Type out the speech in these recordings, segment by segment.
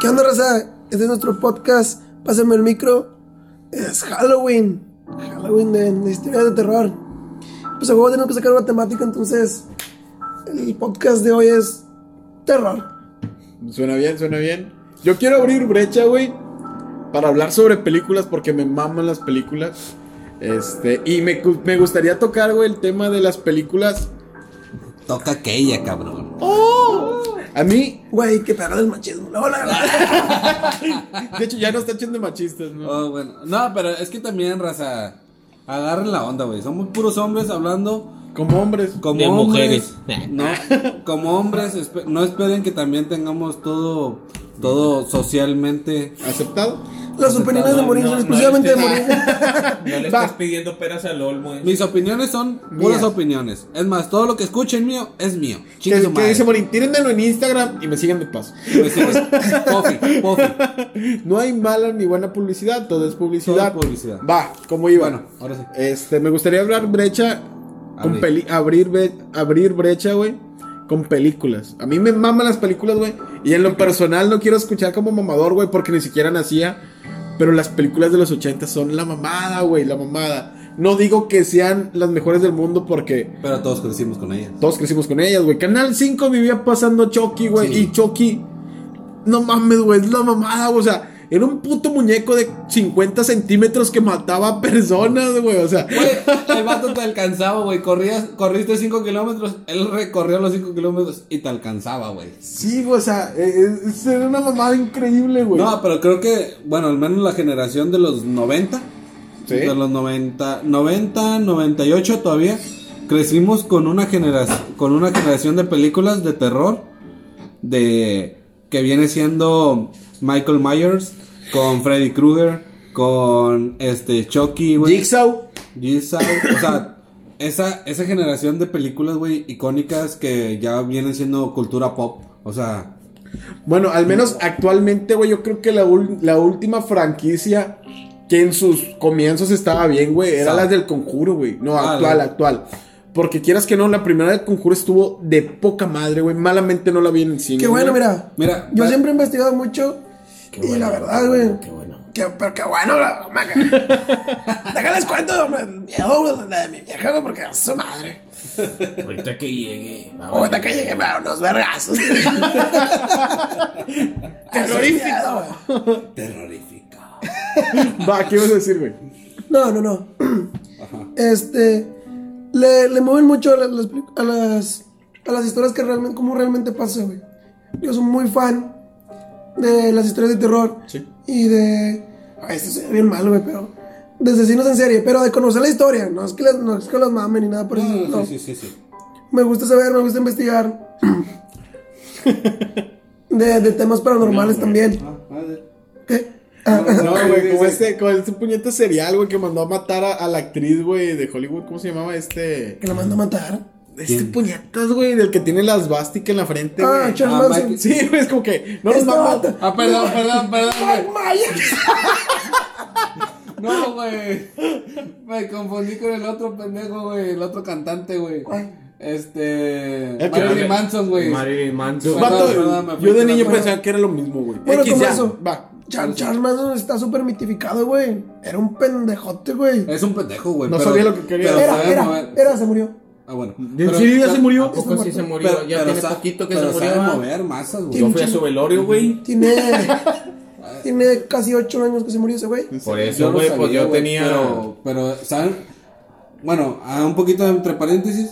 ¿Qué onda, raza? Este es nuestro podcast. Pásenme el micro. Es Halloween. Halloween de, de historias de terror. Pues a juego tenemos que sacar una temática, entonces el podcast de hoy es terror. Suena bien, suena bien. Yo quiero abrir brecha, güey, para hablar sobre películas porque me maman las películas. Este, y me, me gustaría tocar, güey, el tema de las películas. Toca aquella, cabrón. A mí, Güey, qué pedo del machismo. No, la verdad. de hecho, ya no está echando machistas, ¿no? Oh, bueno. No, pero es que también, raza, agarren la onda, güey. Somos puros hombres hablando Como hombres. como De hombres. mujeres. No, como hombres, no esperen que también tengamos todo, todo socialmente. ¿Aceptado? Las opiniones de Morín son no, exclusivamente de no, Morín. No le Va. estás pidiendo peras al olmo. eh. Mis opiniones son puras Mías. opiniones. Es más, todo lo que escuchen mío es mío. Chingue Que, que dice Morín, tírenmelo en Instagram y me sigan de paso. Me sigues. Pofi, pofi. No hay mala ni buena publicidad, todo es publicidad. Todo es publicidad. Va, como iba. Bueno, ahora sí. Este, me gustaría hablar brecha con Abrir. peli abrir bre- abrir brecha, güey, con películas. A mí me maman las películas, güey, y en lo personal no quiero escuchar como mamador, güey, porque ni siquiera nacía, pero las películas de los 80 son la mamada, güey, la mamada. No digo que sean las mejores del mundo porque Pero todos crecimos con ella. todos crecimos con ellas, güey. Canal 5 vivía pasando Chucky, güey, Sí. y Chucky no mames, güey, es la mamada, güey, o sea, era un puto muñeco de 50 centímetros que mataba a personas, güey, o sea, Güey, el vato te alcanzaba, güey. Corrías, corriste 5 kilómetros, él recorrió los 5 kilómetros y te alcanzaba, güey. Sí, güey, o sea, es, es- era una mamada increíble, güey. No, pero creo que, bueno, al menos la generación de los 90, Sí. de los 90, 90, 98 todavía, crecimos con una generación, con una generación de películas de terror, de que viene siendo Michael Myers, con Freddy Krueger, con este Chucky, güey. Jigsaw. Jigsaw, o sea, esa, esa generación de películas, güey, icónicas que ya vienen siendo cultura pop, o sea, Bueno, al menos actualmente, güey, yo creo que la, última franquicia que en sus comienzos estaba bien, güey, era Saw. la del conjuro, güey. No, Ah, actual, la- actual. Porque quieras que no, la primera del conjuro estuvo de poca madre, güey. Malamente no la vi en el cine. Qué bueno, güey. mira. Mira, Yo siempre he investigado mucho. Y la verdad, güey. Qué bueno. Que, pero qué bueno, la- maca. Déjales cuento, miedo, güey, la de mi vieja, güey, porque es su madre. Ahorita que llegue. Ahorita que llegué me da unos vergazos. Terrorífico. terrorífica. Va, ¿qué ibas a decir, güey? No, no, no. Este. Le, le mueven mucho las, a las, a las historias que realmente, como realmente pasa, güey. Yo soy muy fan de las historias de terror. Sí. Y de. Ay, esto se ve bien mal, güey, pero. De asesinos en serie, pero de conocer la historia. No es que, no es que los mamen ni nada por eso. no. Sí, sí, sí, sí. Me gusta saber, me gusta investigar. de, de temas paranormales también. Ah, madre. ¿Qué? Ah, No, güey, como este, como este puñete serial, güey, que mandó a matar a, a la actriz, güey, de Hollywood. ¿Cómo se llamaba este? que la mandó a matar. Este puñetas, güey, del que tiene las básticas en la frente, Ah, güey. Charles Ah, Manson. Mike- Sí, güey, es como que no nos Este vato. Ah, perdón, perdón, perdón. No, güey. Me confundí con el otro pendejo, güey. El otro cantante, güey. Este. El que- Marilyn Manson, güey. Marilyn Manson. Perdón, Vato, perdón, me fui yo de niño la- pensaba que era lo mismo, güey. Bueno, X, como ya, eso. Va. Char- Charles Manson está súper mitificado, güey. Era un pendejote, güey. Es un pendejo, güey. No pero- sabía lo que quería. pero Era, era, mover- era, se murió. Ah, bueno. ¿En serio ya se murió? ¿A poco sí se murió? Pero- ya pero tiene sa- poquito que pero se murió. sabe ¿va? mover masas, güey. Yo fui a su velorio, güey. Tiene. tiene casi ocho años que se murió ese güey. Por eso, güey, pues sabía, yo tenía. Pero, pero, ¿saben? Bueno, a un poquito entre paréntesis.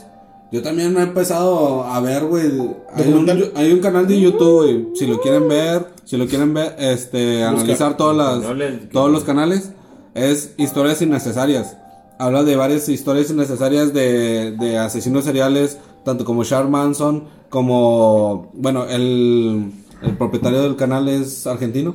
Yo también he empezado a ver, güey. Hay un, hay un canal de YouTube, güey. Si lo quieren ver, si lo quieren ver, este, analizar todas las, No les- todos los canales. Es historias innecesarias. Habla de varias historias innecesarias de, de asesinos seriales, tanto como Charles Manson, como, bueno, el, el propietario del canal es argentino.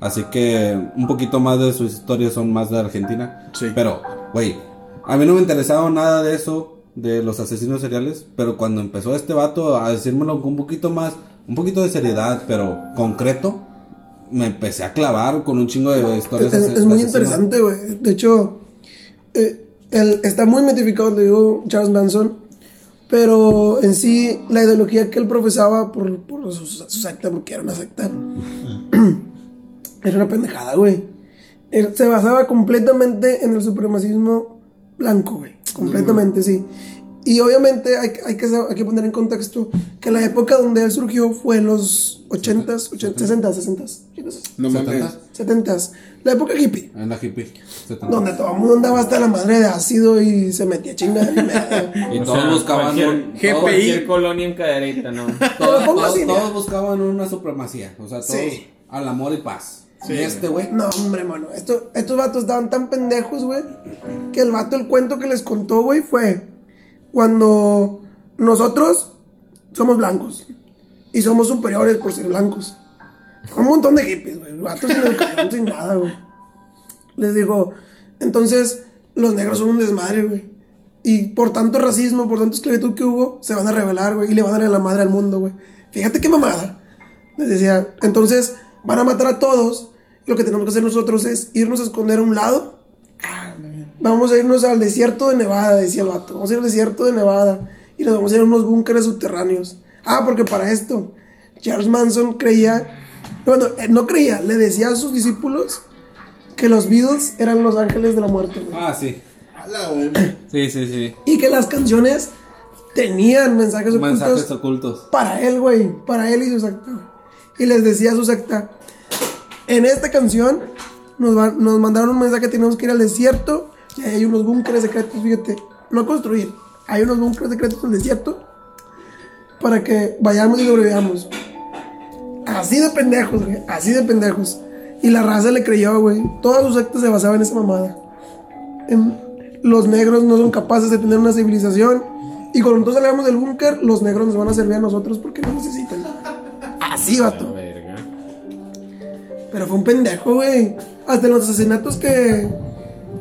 Así que un poquito más de sus historias son más de Argentina. Sí. Pero, güey, a mí no me interesaba nada de eso, de los asesinos seriales. Pero cuando empezó este vato a decírmelo con un poquito más, un poquito de seriedad, pero concreto, me empecé a clavar con un chingo de historias. Es, es muy interesante, güey. De hecho, eh, él está muy mitificado, te digo, Charles Manson, pero en sí la ideología que él profesaba por, por su, su, secta, porque era una secta, era una pendejada, güey. Él se basaba completamente en el supremacismo blanco, güey. Completamente, sí. Y obviamente hay, hay, que, hay que poner en contexto que la época donde él surgió fue en los 80s, 80, 60, 60, 70, 70. La época hippie. En la hippie. 70. Donde todo el mundo andaba hasta la madre de ácido y se metía chingada. y todos sea, buscaban un- GPI. cualquier colonia en cadereta, ¿no? todos, buscaban una supremacía. O sea, todos Sí. al amor y paz. Y este güey. No, hombre, mano. Esto, estos vatos estaban tan pendejos, güey. Que el vato, el cuento que les contó, güey, fue cuando nosotros somos blancos. Y somos superiores por ser blancos. Un montón de hippies, güey. Vatos sin educación, sin nada, güey. Les digo, entonces, los negros son un desmadre, güey. Y por tanto racismo, por tanto esclavitud que hubo, se van a rebelar, güey. Y le van a dar la madre al mundo, güey. Fíjate qué mamada. Les decía, entonces, van a matar a todos. Lo que tenemos que hacer nosotros es irnos a esconder a un lado. Vamos a irnos al desierto de Nevada, decía el vato. Vamos a ir al desierto de Nevada. Y nos vamos a ir a unos búnkeres subterráneos. Ah, porque para esto, Charles Manson creía. Bueno, eh, no creía, le decía a sus discípulos que los Beatles eran los ángeles de la muerte, güey. Ah, sí. Sí, sí, sí. Y que las canciones tenían mensajes ocultos Mensajes ocultos. para él, güey. Para él y su secta. Y les decía a su secta: En esta canción nos, va- nos mandaron un mensaje: tenemos que ir al desierto. Y ahí hay unos búnkeres secretos, fíjate. No construir. Hay unos búnkeres secretos en el desierto. Para que vayamos y sobrevivamos. Así de pendejos, güey. Así de pendejos. Y la raza le creyó, güey. Toda su secta se basaba en esa mamada. En- los negros no son capaces de tener una civilización. Y cuando nosotros salgamos del búnker, los negros nos van a servir a nosotros porque no necesitan. Así, vato. Pero fue un pendejo, güey. Hasta los asesinatos que,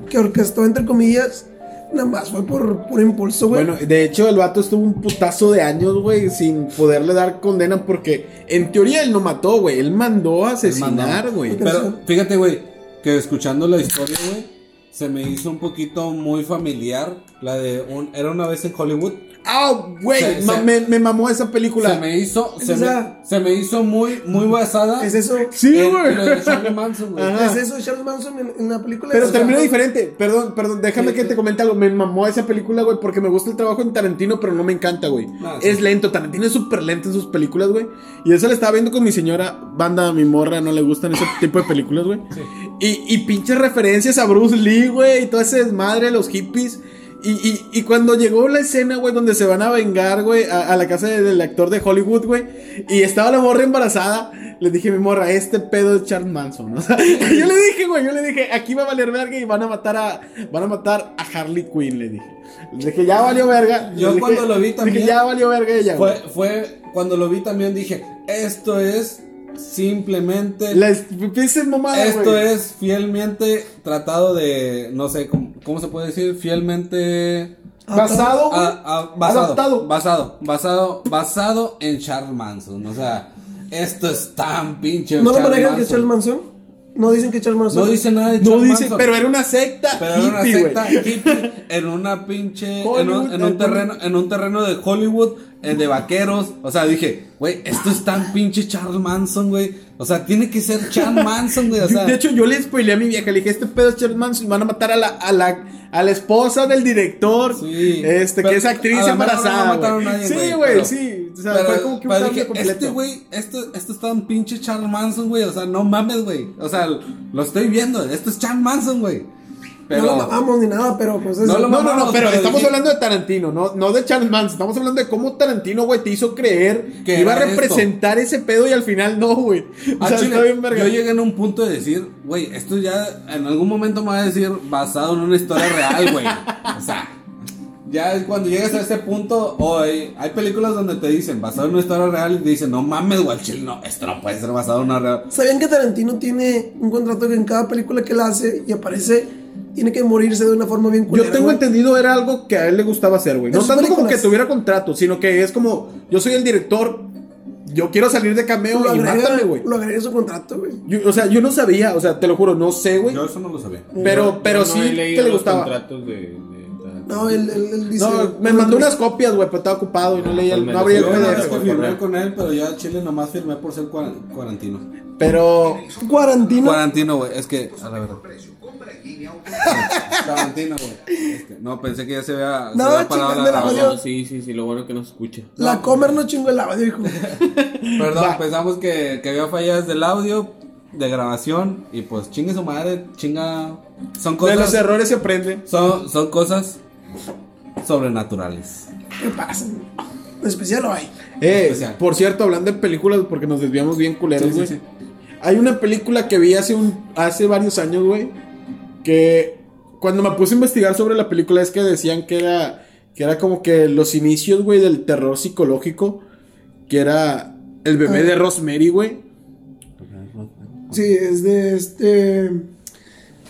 que orquestó, entre comillas, nada más fue por, por impulso, güey. Bueno, de hecho, el vato estuvo un putazo de años, güey, sin poderle dar condena porque en teoría él no mató, güey. Él mandó a asesinar, güey. Pero fíjate, güey, que escuchando la historia, güey, se me hizo un poquito muy familiar. La de un, era una vez en Hollywood. Ah, güey, ma- se- me, me mamó esa película. Se me hizo, se me, se me hizo muy, muy basada. es eso. Sí, güey. en lo de Charlie Manson, güey. Es eso, Charles Manson en, en la película. Pero termina diferente. Perdón, perdón, déjame Sí, que sí. te comente algo. Me mamó esa película, güey, porque me gusta el trabajo en Tarantino, pero no me encanta, güey. Ah, sí. Es lento. Tarantino es súper lento en sus películas, güey. Y eso le estaba viendo con mi señora. Banda, mi morra, no le gustan ese tipo de películas, güey. Y, y pinches referencias a Bruce Lee, güey, y todo ese desmadre de los hippies. Y, y, y cuando llegó la escena, güey, donde se van a vengar, güey, a, a la casa de- del actor de Hollywood, güey, y estaba la morra embarazada, le dije mi morra, este pedo es Charles Manson. O sea, yo le dije, güey, yo le dije, aquí va a valer verga y van a matar a, van a matar a Harley Quinn, le dije. Le dije, ya valió verga. Yo dije- cuando lo vi también- Dije, ya valió verga ella, Fue, güey. fue, cuando lo vi también dije, esto es simplemente... Mamada, Esto es fielmente tratado de, no sé, ¿cómo, cómo se puede decir? Fielmente... Basado, güey. a- a- basado, Adaptado. basado, basado, basado en Charles Manson. O sea, esto es tan pinche. ¿No lo manejan que. Charles Manson? No dicen que es Charles Manson. No dice nada de No Charles Manson. pero era una secta Pero era una secta hippie en una pinche. En un, en un terreno, en un terreno de Hollywood, eh, de vaqueros. O sea, dije, güey, esto es tan pinche Charles Manson, güey. O sea, tiene que ser Charles Manson, güey. O sea, de hecho, yo le spoileé a mi vieja, le dije, este pedo es Charles Manson y van a matar a la, a la, a la esposa del director, Sí. este, Pero que es actriz a no embarazada, a nadie, Sí, güey, sí. O sea, pero, fue como que un dije, este güey, esto, esto está un pinche Charles Manson, güey. O sea, no mames, güey. O sea, lo estoy viendo. Esto es Charles Manson, güey. Pero. No lo mamamos ni nada, pero pues es. No lo No, no, no, mamamos, pero pero estamos dije- hablando de Tarantino, no, no de Charles Manson. Estamos hablando de cómo Tarantino, güey, te hizo creer que iba a esto. representar ese pedo y al final no, güey. O Ah, sea, verga. yo llegué en un punto de decir, güey, esto ya en algún momento me va a decir basado en una historia real, güey. O sea, ya cuando llegas a ese punto, o hay, películas donde te dicen basado en una historia real y te dicen, no mames, güey, no, esto no puede ser basado en una real. ¿Sabían que Tarantino tiene un contrato que en cada película que él hace y aparece, tiene que morirse de una forma bien Yo culera? tengo güey? entendido era algo que a él le gustaba hacer, güey. No tanto como que películas. tuviera contrato, sino que es como, yo soy el director, yo quiero salir de cameo Lo y agrega, mátame, güey. lo agrega en su contrato, güey. Yo- O sea, yo no sabía, o sea, te lo juro, no sé, güey. Yo eso no lo sabía. Pero, pero Yo sí no he que le los gustaba. contratos de, de. No, él, él, él dice. No, me mandó unas copias, güey, pero estaba ocupado y no leía, el- no abría el Yo PDF, que güey. firmé con él, pero ya Chile nomás firmé por ser cuar- cuarantino. Pero Cuarantino. Cuarantino, güey, es que, a la verdad. Cuarantino, güey. Es que, no, pensé que ya se había, se No, había parado la grabación. Sí, sí, sí, lo bueno que nos escucha. La comer no chingó el audio, hijo. Perdón, Va. pensamos que, que había fallas del audio, de grabación, y pues chingue su madre, chinga. Son de los cosas. errores se aprende. Son, son cosas sobrenaturales. ¿Qué pasa? En especial lo hay. Eh, Especial. por cierto, hablando de películas, porque nos desviamos bien culeros, Sí, sí, güey. sí. Hay una película que vi hace un hace varios años, güey, que cuando me puse a investigar sobre la película es que decían que era que era como que los inicios, güey, del terror psicológico, que era el bebé Ah. de Rosemary, güey. Sí, es de este.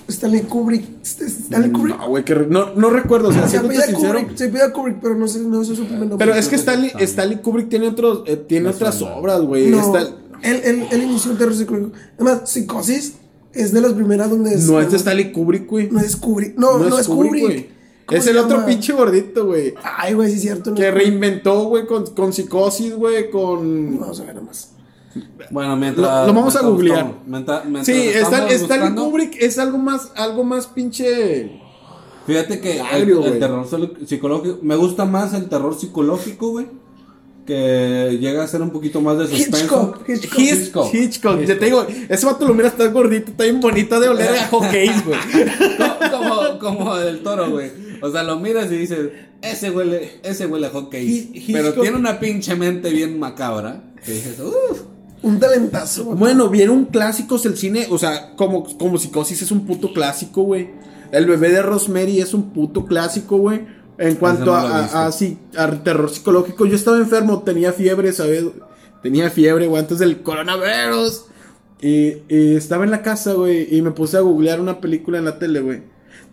Stanley Kubrick. Este- Stanley Kubrick. No, güey, que re- no, no recuerdo, o sea, se pide sincero. Kubrick, se pide Kubrick, pero no sé, no sé su primer nombre. Pero es que Stanley, Stanley Kubrick tiene otros eh, tiene otras obras, güey. No, él, él, él inició el terror psicológico. Además, Psicosis es de las primeras donde. no es de Stanley Kubrick, güey. No es Kubrick. No, no, es Kubrick. güey. ¿Cómo Es el otro pinche gordito, güey. Ay, güey, sí es cierto. no Que es reinventó, güey, con, con psicosis, güey, con... Vamos a ver nomás. Bueno, mientras. Lo- lo vamos a googlear. mientras- mientras Sí, Stanley buscando, Kubrick es algo más, algo más pinche... Fíjate que el, Agrio, el güey. terror psicológico. Me gusta más el terror psicológico, güey. Que llega a ser un poquito más de suspenso. Hitchcock. Hitchcock. Hitch- Hitchcock. Hitchcock. Ya te digo, ese vato lo mira, está gordito, bien bonito de oler a hockey, güey. como, como del toro, güey. O sea, lo miras y dices, ese huele, ese huele a hockey. Pero Hitchcock- tiene una pinche mente bien macabra. Que dices, uff. Un talentazo. güey. Bueno, vieron clásicos el cine, o sea, como, como psicosis es un puto clásico, güey. El bebé de Rosemary es un puto clásico, güey. En cuanto a, a- sí, a terror psicológico, yo estaba enfermo, tenía fiebre, ¿sabes? Tenía fiebre, güey, antes del coronavirus. Y, y estaba en la casa, güey, y me puse a googlear una película en la tele, güey.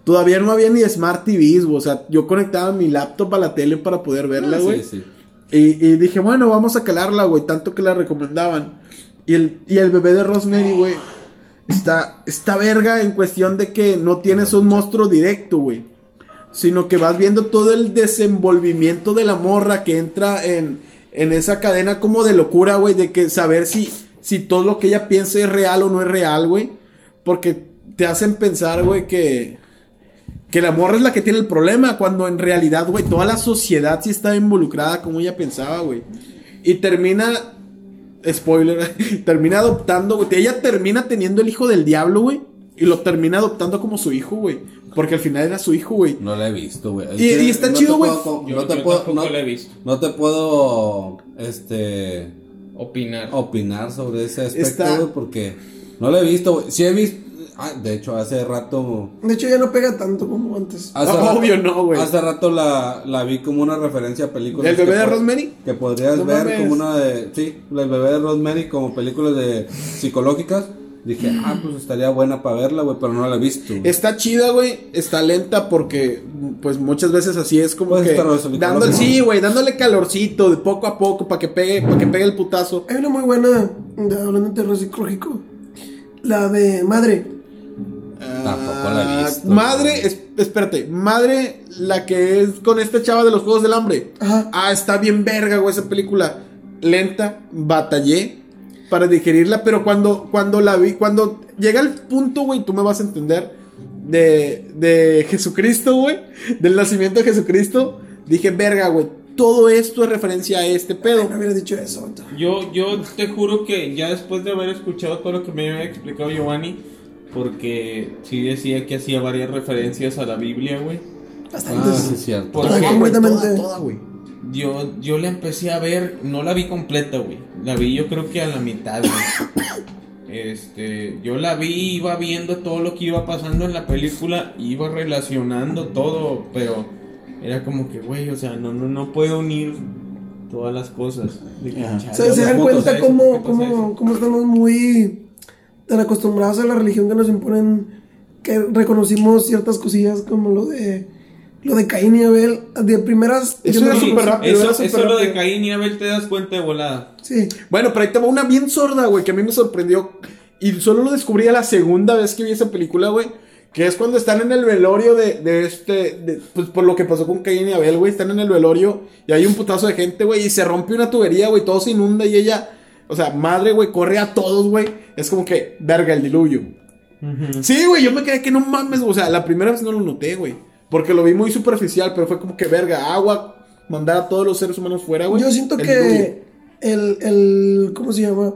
Todavía no había ni Smart TVs, güey, o sea, yo conectaba mi laptop a la tele para poder verla, Ah, güey. sí, sí. Y, y dije, bueno, vamos a calarla, güey, tanto que la recomendaban. Y el, y el bebé de Rosemary, güey, está, está verga en cuestión de que no tienes un monstruo directo, güey. Sino que vas viendo todo el desenvolvimiento de la morra que entra en, en esa cadena como de locura, güey, de que saber si, si todo lo que ella piensa es real o no es real, güey. Porque te hacen pensar, güey, que, que la morra es la que tiene el problema, cuando en realidad, güey, toda la sociedad sí está involucrada como ella pensaba, güey. Y termina, spoiler, termina adoptando, güey. Ella termina teniendo el hijo del diablo, güey. Y lo termina adoptando como su hijo, güey. Porque al final era su hijo, güey. No la he visto, güey. Y- está no chido, güey. No te yo puedo, tampoco no, la he visto. no te puedo, este, Opinar. opinar sobre ese aspecto, Está- güey, porque no lo he visto, güey. Sí he visto, ah, de hecho, hace rato, De hecho, ya no pega tanto como antes. hace No, rato- obvio no, güey. Hace rato la, la vi como una referencia a películas. ¿El bebé de Rosemary? Que podrías No ver mames. como una de, sí, el bebé de Rosemary como películas de psicológicas. Dije, ah, pues estaría buena para verla, güey, pero no la he visto. Está chida, güey. Está lenta porque, pues muchas veces así es como que. Dándole, sí, güey, dándole calorcito de poco a poco para que pegue, para que pegue el putazo. Hay una muy buena, de, hablando de terror psicológico. La de Madre. Tampoco la he Ah, visto, Madre, es- espérate, madre, la que es con esta chava de los Juegos del Hambre. Ajá. Ah, está bien verga, güey, esa película. Lenta, batallé para digerirla, pero cuando, cuando la vi, cuando llega el punto, güey, tú me vas a entender, de, de Jesucristo, güey, del nacimiento de Jesucristo, dije, verga, güey, todo esto es referencia a este pedo. No hubiera dicho eso. Yo, yo te juro que ya después de haber escuchado todo lo que me había explicado Giovanni, porque sí decía que hacía varias referencias a la Biblia, güey. Ah, Bastantes. sí, es cierto. Por- Toda qué? completamente. Toda, toda, güey. Yo, yo la empecé a ver, no la vi completa, güey. La vi yo creo que a la mitad, güey. Este, yo la vi, iba viendo todo lo que iba pasando en la película, iba relacionando todo, pero era como que, güey, o sea, no, no, no puedo unir todas las cosas. De que, Ajá. chale, O sea, se dan ¿por qué cuenta eso? cómo, ¿Por qué pasa cómo, cómo estamos muy tan acostumbrados a la religión que nos imponen que reconocimos ciertas cosillas como lo de lo de Caín y Abel de primeras Eso era súper rápido, Eso, era eso lo de. Caín y Abel te das cuenta de volada. sí Bueno, pero ahí te va una bien sorda, güey, que a mí me sorprendió. Y solo lo descubrí a la segunda vez que vi esa película, güey. Que es cuando están en el velorio de, de este. de- pues por lo que pasó con Caín y Abel, güey. Están en el velorio y hay un putazo de gente, güey. Y se rompe una tubería, güey. Todo se inunda y ella. O sea, madre, güey, corre a todos, güey. Es como que, verga, el diluvio. Sí, güey, yo me quedé que no mames. O sea, la primera vez no lo noté, güey. Porque lo vi muy superficial, pero fue como que, verga, agua, mandar a todos los seres humanos fuera, güey. Yo siento El que el, el. ¿Cómo se llama?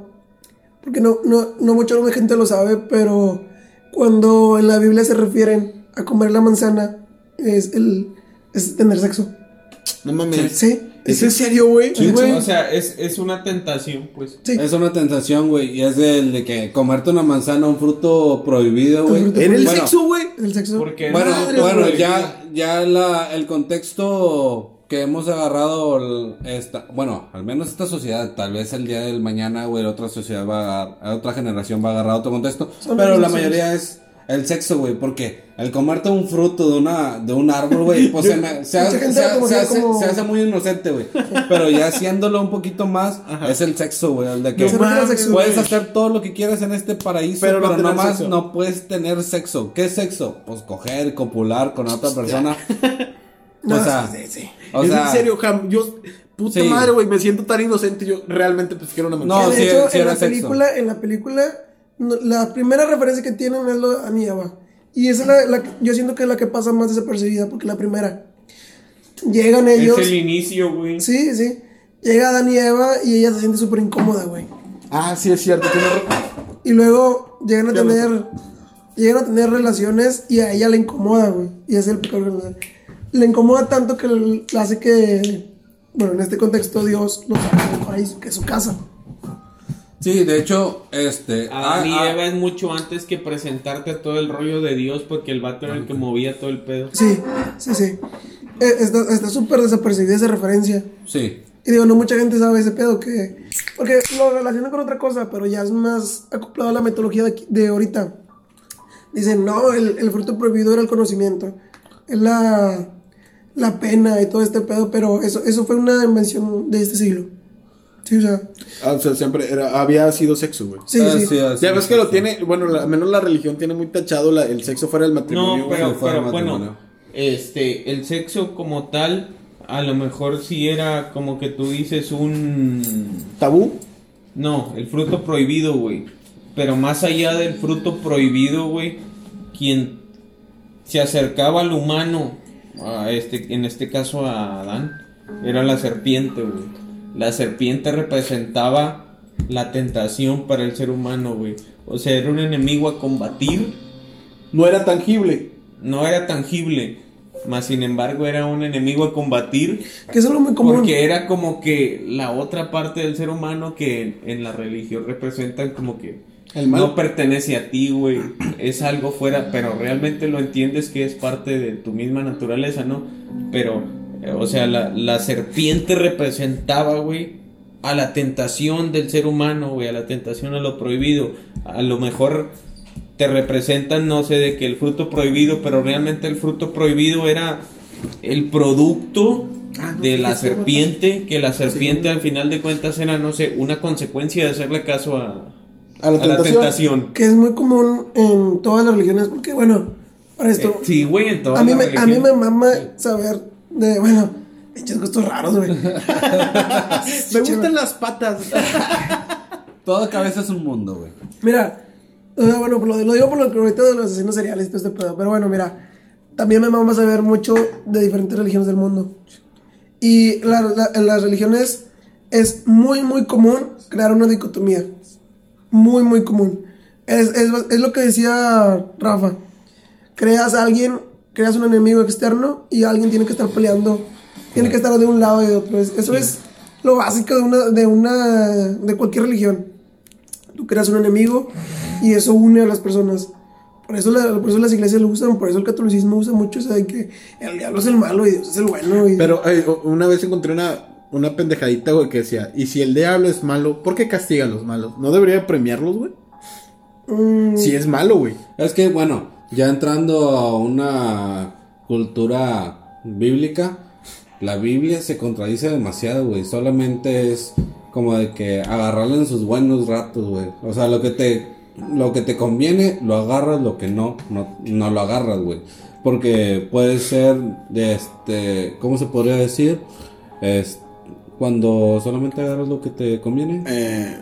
Porque no, no, no mucha gente lo sabe, pero cuando en la Biblia se refieren a comer la manzana, es el. es tener sexo. No mames. Sí. ¿Es en serio, güey? Sí, güey. O sea, es, es una tentación, pues. Sí. Es una tentación, güey. Y es el de que comerte una manzana, un fruto prohibido, güey. ¿Era el Bueno, sexo, güey? El sexo. Porque Bueno, Madre, bueno, ya, ya la, el contexto que hemos agarrado, el- esta, bueno, al menos esta sociedad, tal vez el día del mañana, güey, otra sociedad va a agarrar, otra generación va a agarrar otro contexto, Son pero la mayoría es el sexo, güey, porque el comerte un fruto de una, de un árbol, güey, pues se, me- se, hace, gente se, lo se considera hace, como- se hace muy inocente, güey, pero ya haciéndolo un poquito más, es el sexo, güey, el de que No sexo, puedes hacer todo lo que quieras en este paraíso, Pero pero, no nomás sexo. no puedes tener sexo. ¿Qué sexo? Pues coger, copular con otra persona. No, o sea, sí, sí, sí. o es sea, en serio, Jam. Yo, puta Sí. madre, güey, me siento tan inocente. Yo realmente pues quiero una No, manzana. de sí, hecho, sí en era la sexo. película, en la película, no- la primera referencia que tienen es lo de Adán y Eva. Y esa es la, la yo siento que es la que pasa más desapercibida, porque la primera. Llegan ellos. Es el inicio, güey. Sí, sí. Llega Adán y Eva y ella se siente súper incómoda, güey. Ah, sí, es cierto. tiene Y luego llegan a tener. Llegan a tener relaciones y a ella le incomoda, güey. Y es el pecado. Le incomoda tanto que le hace que. Bueno, en este contexto, Dios lo saca del paraíso, que es su casa. Sí, de hecho, este. Adán y ah, ah, Eva es mucho antes que presentarte todo el rollo de Dios porque el vato era el que movía todo el pedo. Sí, sí, sí. Está está súper desapercibida esa referencia. Sí. Y digo, no mucha gente sabe ese pedo que... Porque lo relaciona con otra cosa, pero ya es más acoplado a la metodología de, aquí- de ahorita. Dicen, no, el, el fruto prohibido era el conocimiento. Es la, la pena y todo este pedo, pero eso, eso fue una invención de este siglo. Sí, o sea, Ah, o sea, siempre era- había sido sexo, güey. sí, Ah, sí. sí, así Ya ves es, que lo sí. tiene, bueno, al menos la religión tiene muy tachado la- el sexo fuera del matrimonio. No, pero, sí, fuera pero matrimonio. bueno, este, el sexo como tal, a lo mejor sí era como que tú dices un... ¿Tabú? No, el fruto prohibido, güey. Pero más allá del fruto prohibido, güey, quien se acercaba al humano, a este, en este caso a Adán, era la serpiente, güey. La serpiente representaba la tentación para el ser humano, güey. O sea, era un enemigo a combatir, No era tangible. no era tangible, mas sin embargo era un enemigo a combatir Que es algo muy común. porque era como que la otra parte del ser humano que en, en la religión representan como que El mal. no pertenece a ti, güey. Es algo fuera, pero realmente lo entiendes que es parte de tu misma naturaleza, ¿no? Pero, o sea, la, la serpiente representaba, güey, a la tentación del ser humano, güey, a la tentación a lo prohibido. A lo mejor te representan, no sé, de que el fruto prohibido, pero realmente el fruto prohibido era el producto Ah, no, de la serpiente, que la serpiente al final de cuentas era, no sé, una consecuencia de hacerle caso a, A la a la tentación. Que es muy común en todas las religiones, porque bueno, para esto... Eh, sí, güey, en todas a, mí las me, a mí me mama saber de, bueno, pinches gustos raros, güey. Me gustan las patas. Toda cabeza es un mundo, güey. Mira, o sea, bueno, lo, lo digo por lo que ahorita de los asesinos seriales y todo este pedo, pero bueno, mira, también me mama saber mucho de diferentes religiones del mundo. Y la- la- en las religiones es muy, muy común crear una dicotomía. Muy, muy común. Es, es, es lo que decía Rafa. Creas a alguien, creas un enemigo externo y alguien tiene que estar peleando. Tiene que estar de un lado y de otro. Es- Eso es lo básico de una, de una, de cualquier religión. Tú creas un enemigo y eso une a las personas. Por eso, la- por eso las iglesias lo usan, por eso el catolicismo usa mucho eso de que el diablo es el malo y Dios es el bueno. Y, Pero eh, una vez encontré una, una pendejadita, güey, que decía, y si el diablo es malo, ¿por qué castiga a los malos? ¿No debería premiarlos, güey? Mm, Si es malo, güey. Es que, bueno, ya entrando a una cultura bíblica, la Biblia se contradice demasiado, güey. Solamente es como de que agarrarle en sus buenos ratos, güey. O sea, lo que te lo que te conviene lo agarras, lo que no, no, no lo agarras, güey. Porque puede ser de este, ¿cómo se podría decir? Cuando solamente agarras lo que te conviene. Eh,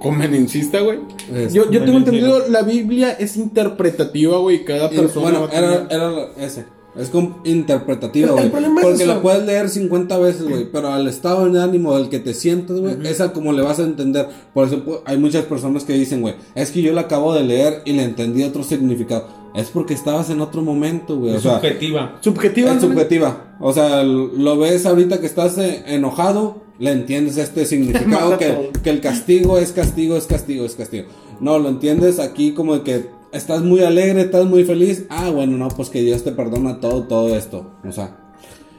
conveniencista, güey. Es Yo, yo tengo entendido, la Biblia es interpretativa, güey. Cada persona. bueno, era, era ese. Es como interpretativa, güey. es Porque eso. la puedes leer 50 veces, güey. Pero al estado de ánimo del que te sientes, güey, esa como le vas a entender. Por eso pu- hay muchas personas que dicen, güey, es que yo la acabo de leer y le entendí otro significado. Es porque estabas en otro momento, güey. Es sea, subjetiva. Subjetiva. es subjetiva. O sea, lo ves ahorita que estás eh, enojado, le entiendes este significado que, que el castigo es castigo, es castigo, es castigo. No, lo entiendes aquí como de que estás muy alegre, estás muy feliz. Ah, bueno, no, pues que Dios te perdona todo, todo esto. O sea,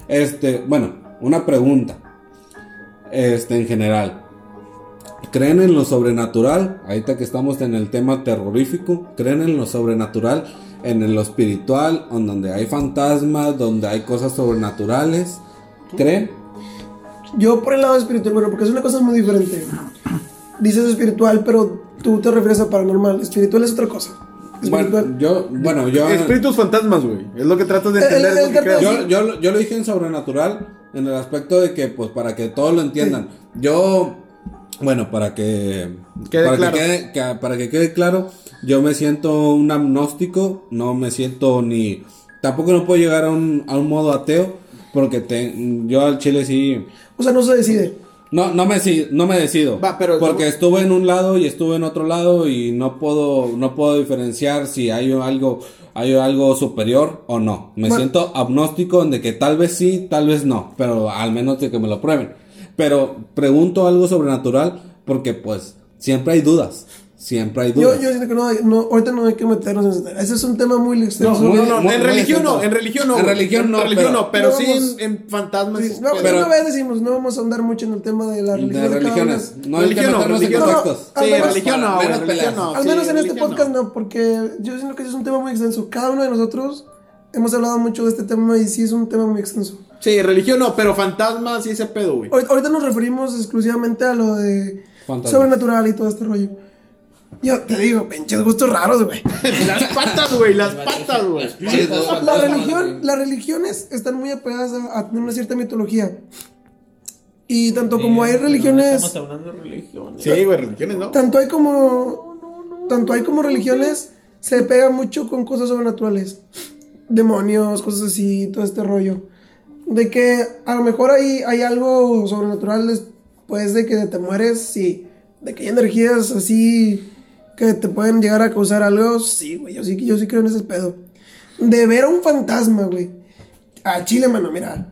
este, bueno, una pregunta. Este, en general. ¿Creen en lo sobrenatural? Ahorita que estamos en el tema terrorífico, ¿creen en lo sobrenatural? En lo espiritual, en donde hay fantasmas, donde hay cosas sobrenaturales. ¿Creen? Yo por el lado espiritual, bueno, porque es una cosa muy diferente. Dices espiritual, pero tú te refieres a paranormal. Espiritual es otra cosa. Espiritual. Bueno, yo, bueno, yo, Espíritus fantasmas, güey. Es lo que tratas de entender. el- el que yo, yo, yo lo dije en sobrenatural en el aspecto de que, pues, para que todos lo entiendan. Yo, bueno, para que Quede para, claro. que quede, que- para que quede claro, yo me siento un agnóstico, no me siento ni, tampoco no puedo llegar a un, a un modo ateo, porque te, yo al chile sí, O sea, no se decide. no, no me, no me decido. Va, pero- porque estuve en un lado y estuve en otro lado y no puedo, no puedo diferenciar si hay algo, hay algo superior o no. Me Bueno. siento agnóstico de que tal vez sí, tal vez no, pero al menos de que me lo prueben. Pero pregunto algo sobrenatural porque pues siempre hay dudas. Siempre hay Yo, dudas. yo siento que no, no, ahorita no hay que meternos en ese Ese es un tema muy extenso. muy- No, no, muy- en muy religión no, en religión no. En religión no, En religión pero- no, pero no sí vamos- en, en fantasmas. Sí, no, pero- pero- una vez decimos, no vamos a andar mucho en el tema de la religión. de religiones. No hay que Religión no, meternos en religión no. contextos. Al Sí, menos- religión no, religión peleas. no. Al sí, menos en este podcast no. no. porque yo siento que es un tema muy extenso. Cada uno de nosotros hemos hablado mucho de este tema y sí es un tema muy extenso. Sí, religión no, pero fantasmas sí ese pedo, güey. Ahorita, ahorita nos referimos exclusivamente a lo de Fantasmas. sobrenatural y todo este rollo. Yo te digo, pinches gustos raros, güey. Las patas, güey, las patas, güey. La religión, las religiones están muy apegadas a, a tener una cierta mitología. Y tanto como hay religiones, Estamos hablando de religiones. Sí, güey, religiones, ¿no? tanto hay como, tanto hay como religiones, se pega mucho con cosas sobrenaturales. Demonios, cosas así, todo este rollo. De que a lo mejor hay, hay algo sobrenatural después de que te mueres, sí. De que hay energías así que te pueden llegar a causar algo, sí, güey. Yo sí, yo sí creo en ese pedo. De ver a un fantasma, güey. A Chile, mano, mira.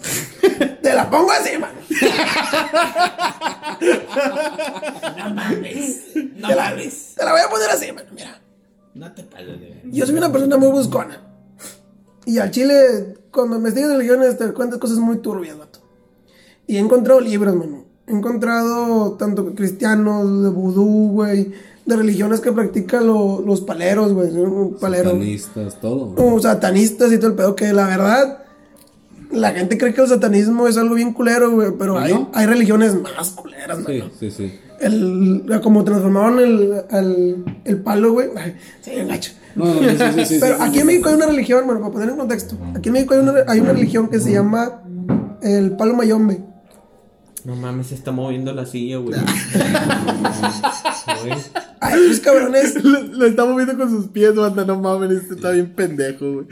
Te la pongo así, mano. No mames. No Te la, mames. te la voy a poner así, mano, mira. No te pases de. Yo soy una persona muy buscona. Y al chile, cuando investigas religiones, te cuentas cosas muy turbias, vato. Y he encontrado libros, mano. He encontrado tanto cristianos, de vudú, güey. De religiones que practican lo- los paleros, güey. Palero. Satanistas, todo. O satanistas y todo el pedo. Que la verdad, la gente cree que el satanismo es algo bien culero, güey. Pero ¿Y hay, no? hay religiones más culeras, Sí, mano. sí, sí. El, como transformaron el, el, el palo, güey. Sí, gacho. No, no, sí, sí, sí, sí, Pero sí, aquí sí, en México sí. hay una religión, bueno, para poner en contexto. Aquí en México hay una, hay una religión que se llama el palo mayombe. No mames, se está moviendo la silla, güey. Ay, esos cabrones. Lo, lo está moviendo con sus pies, banda, no mames, este está bien pendejo, güey.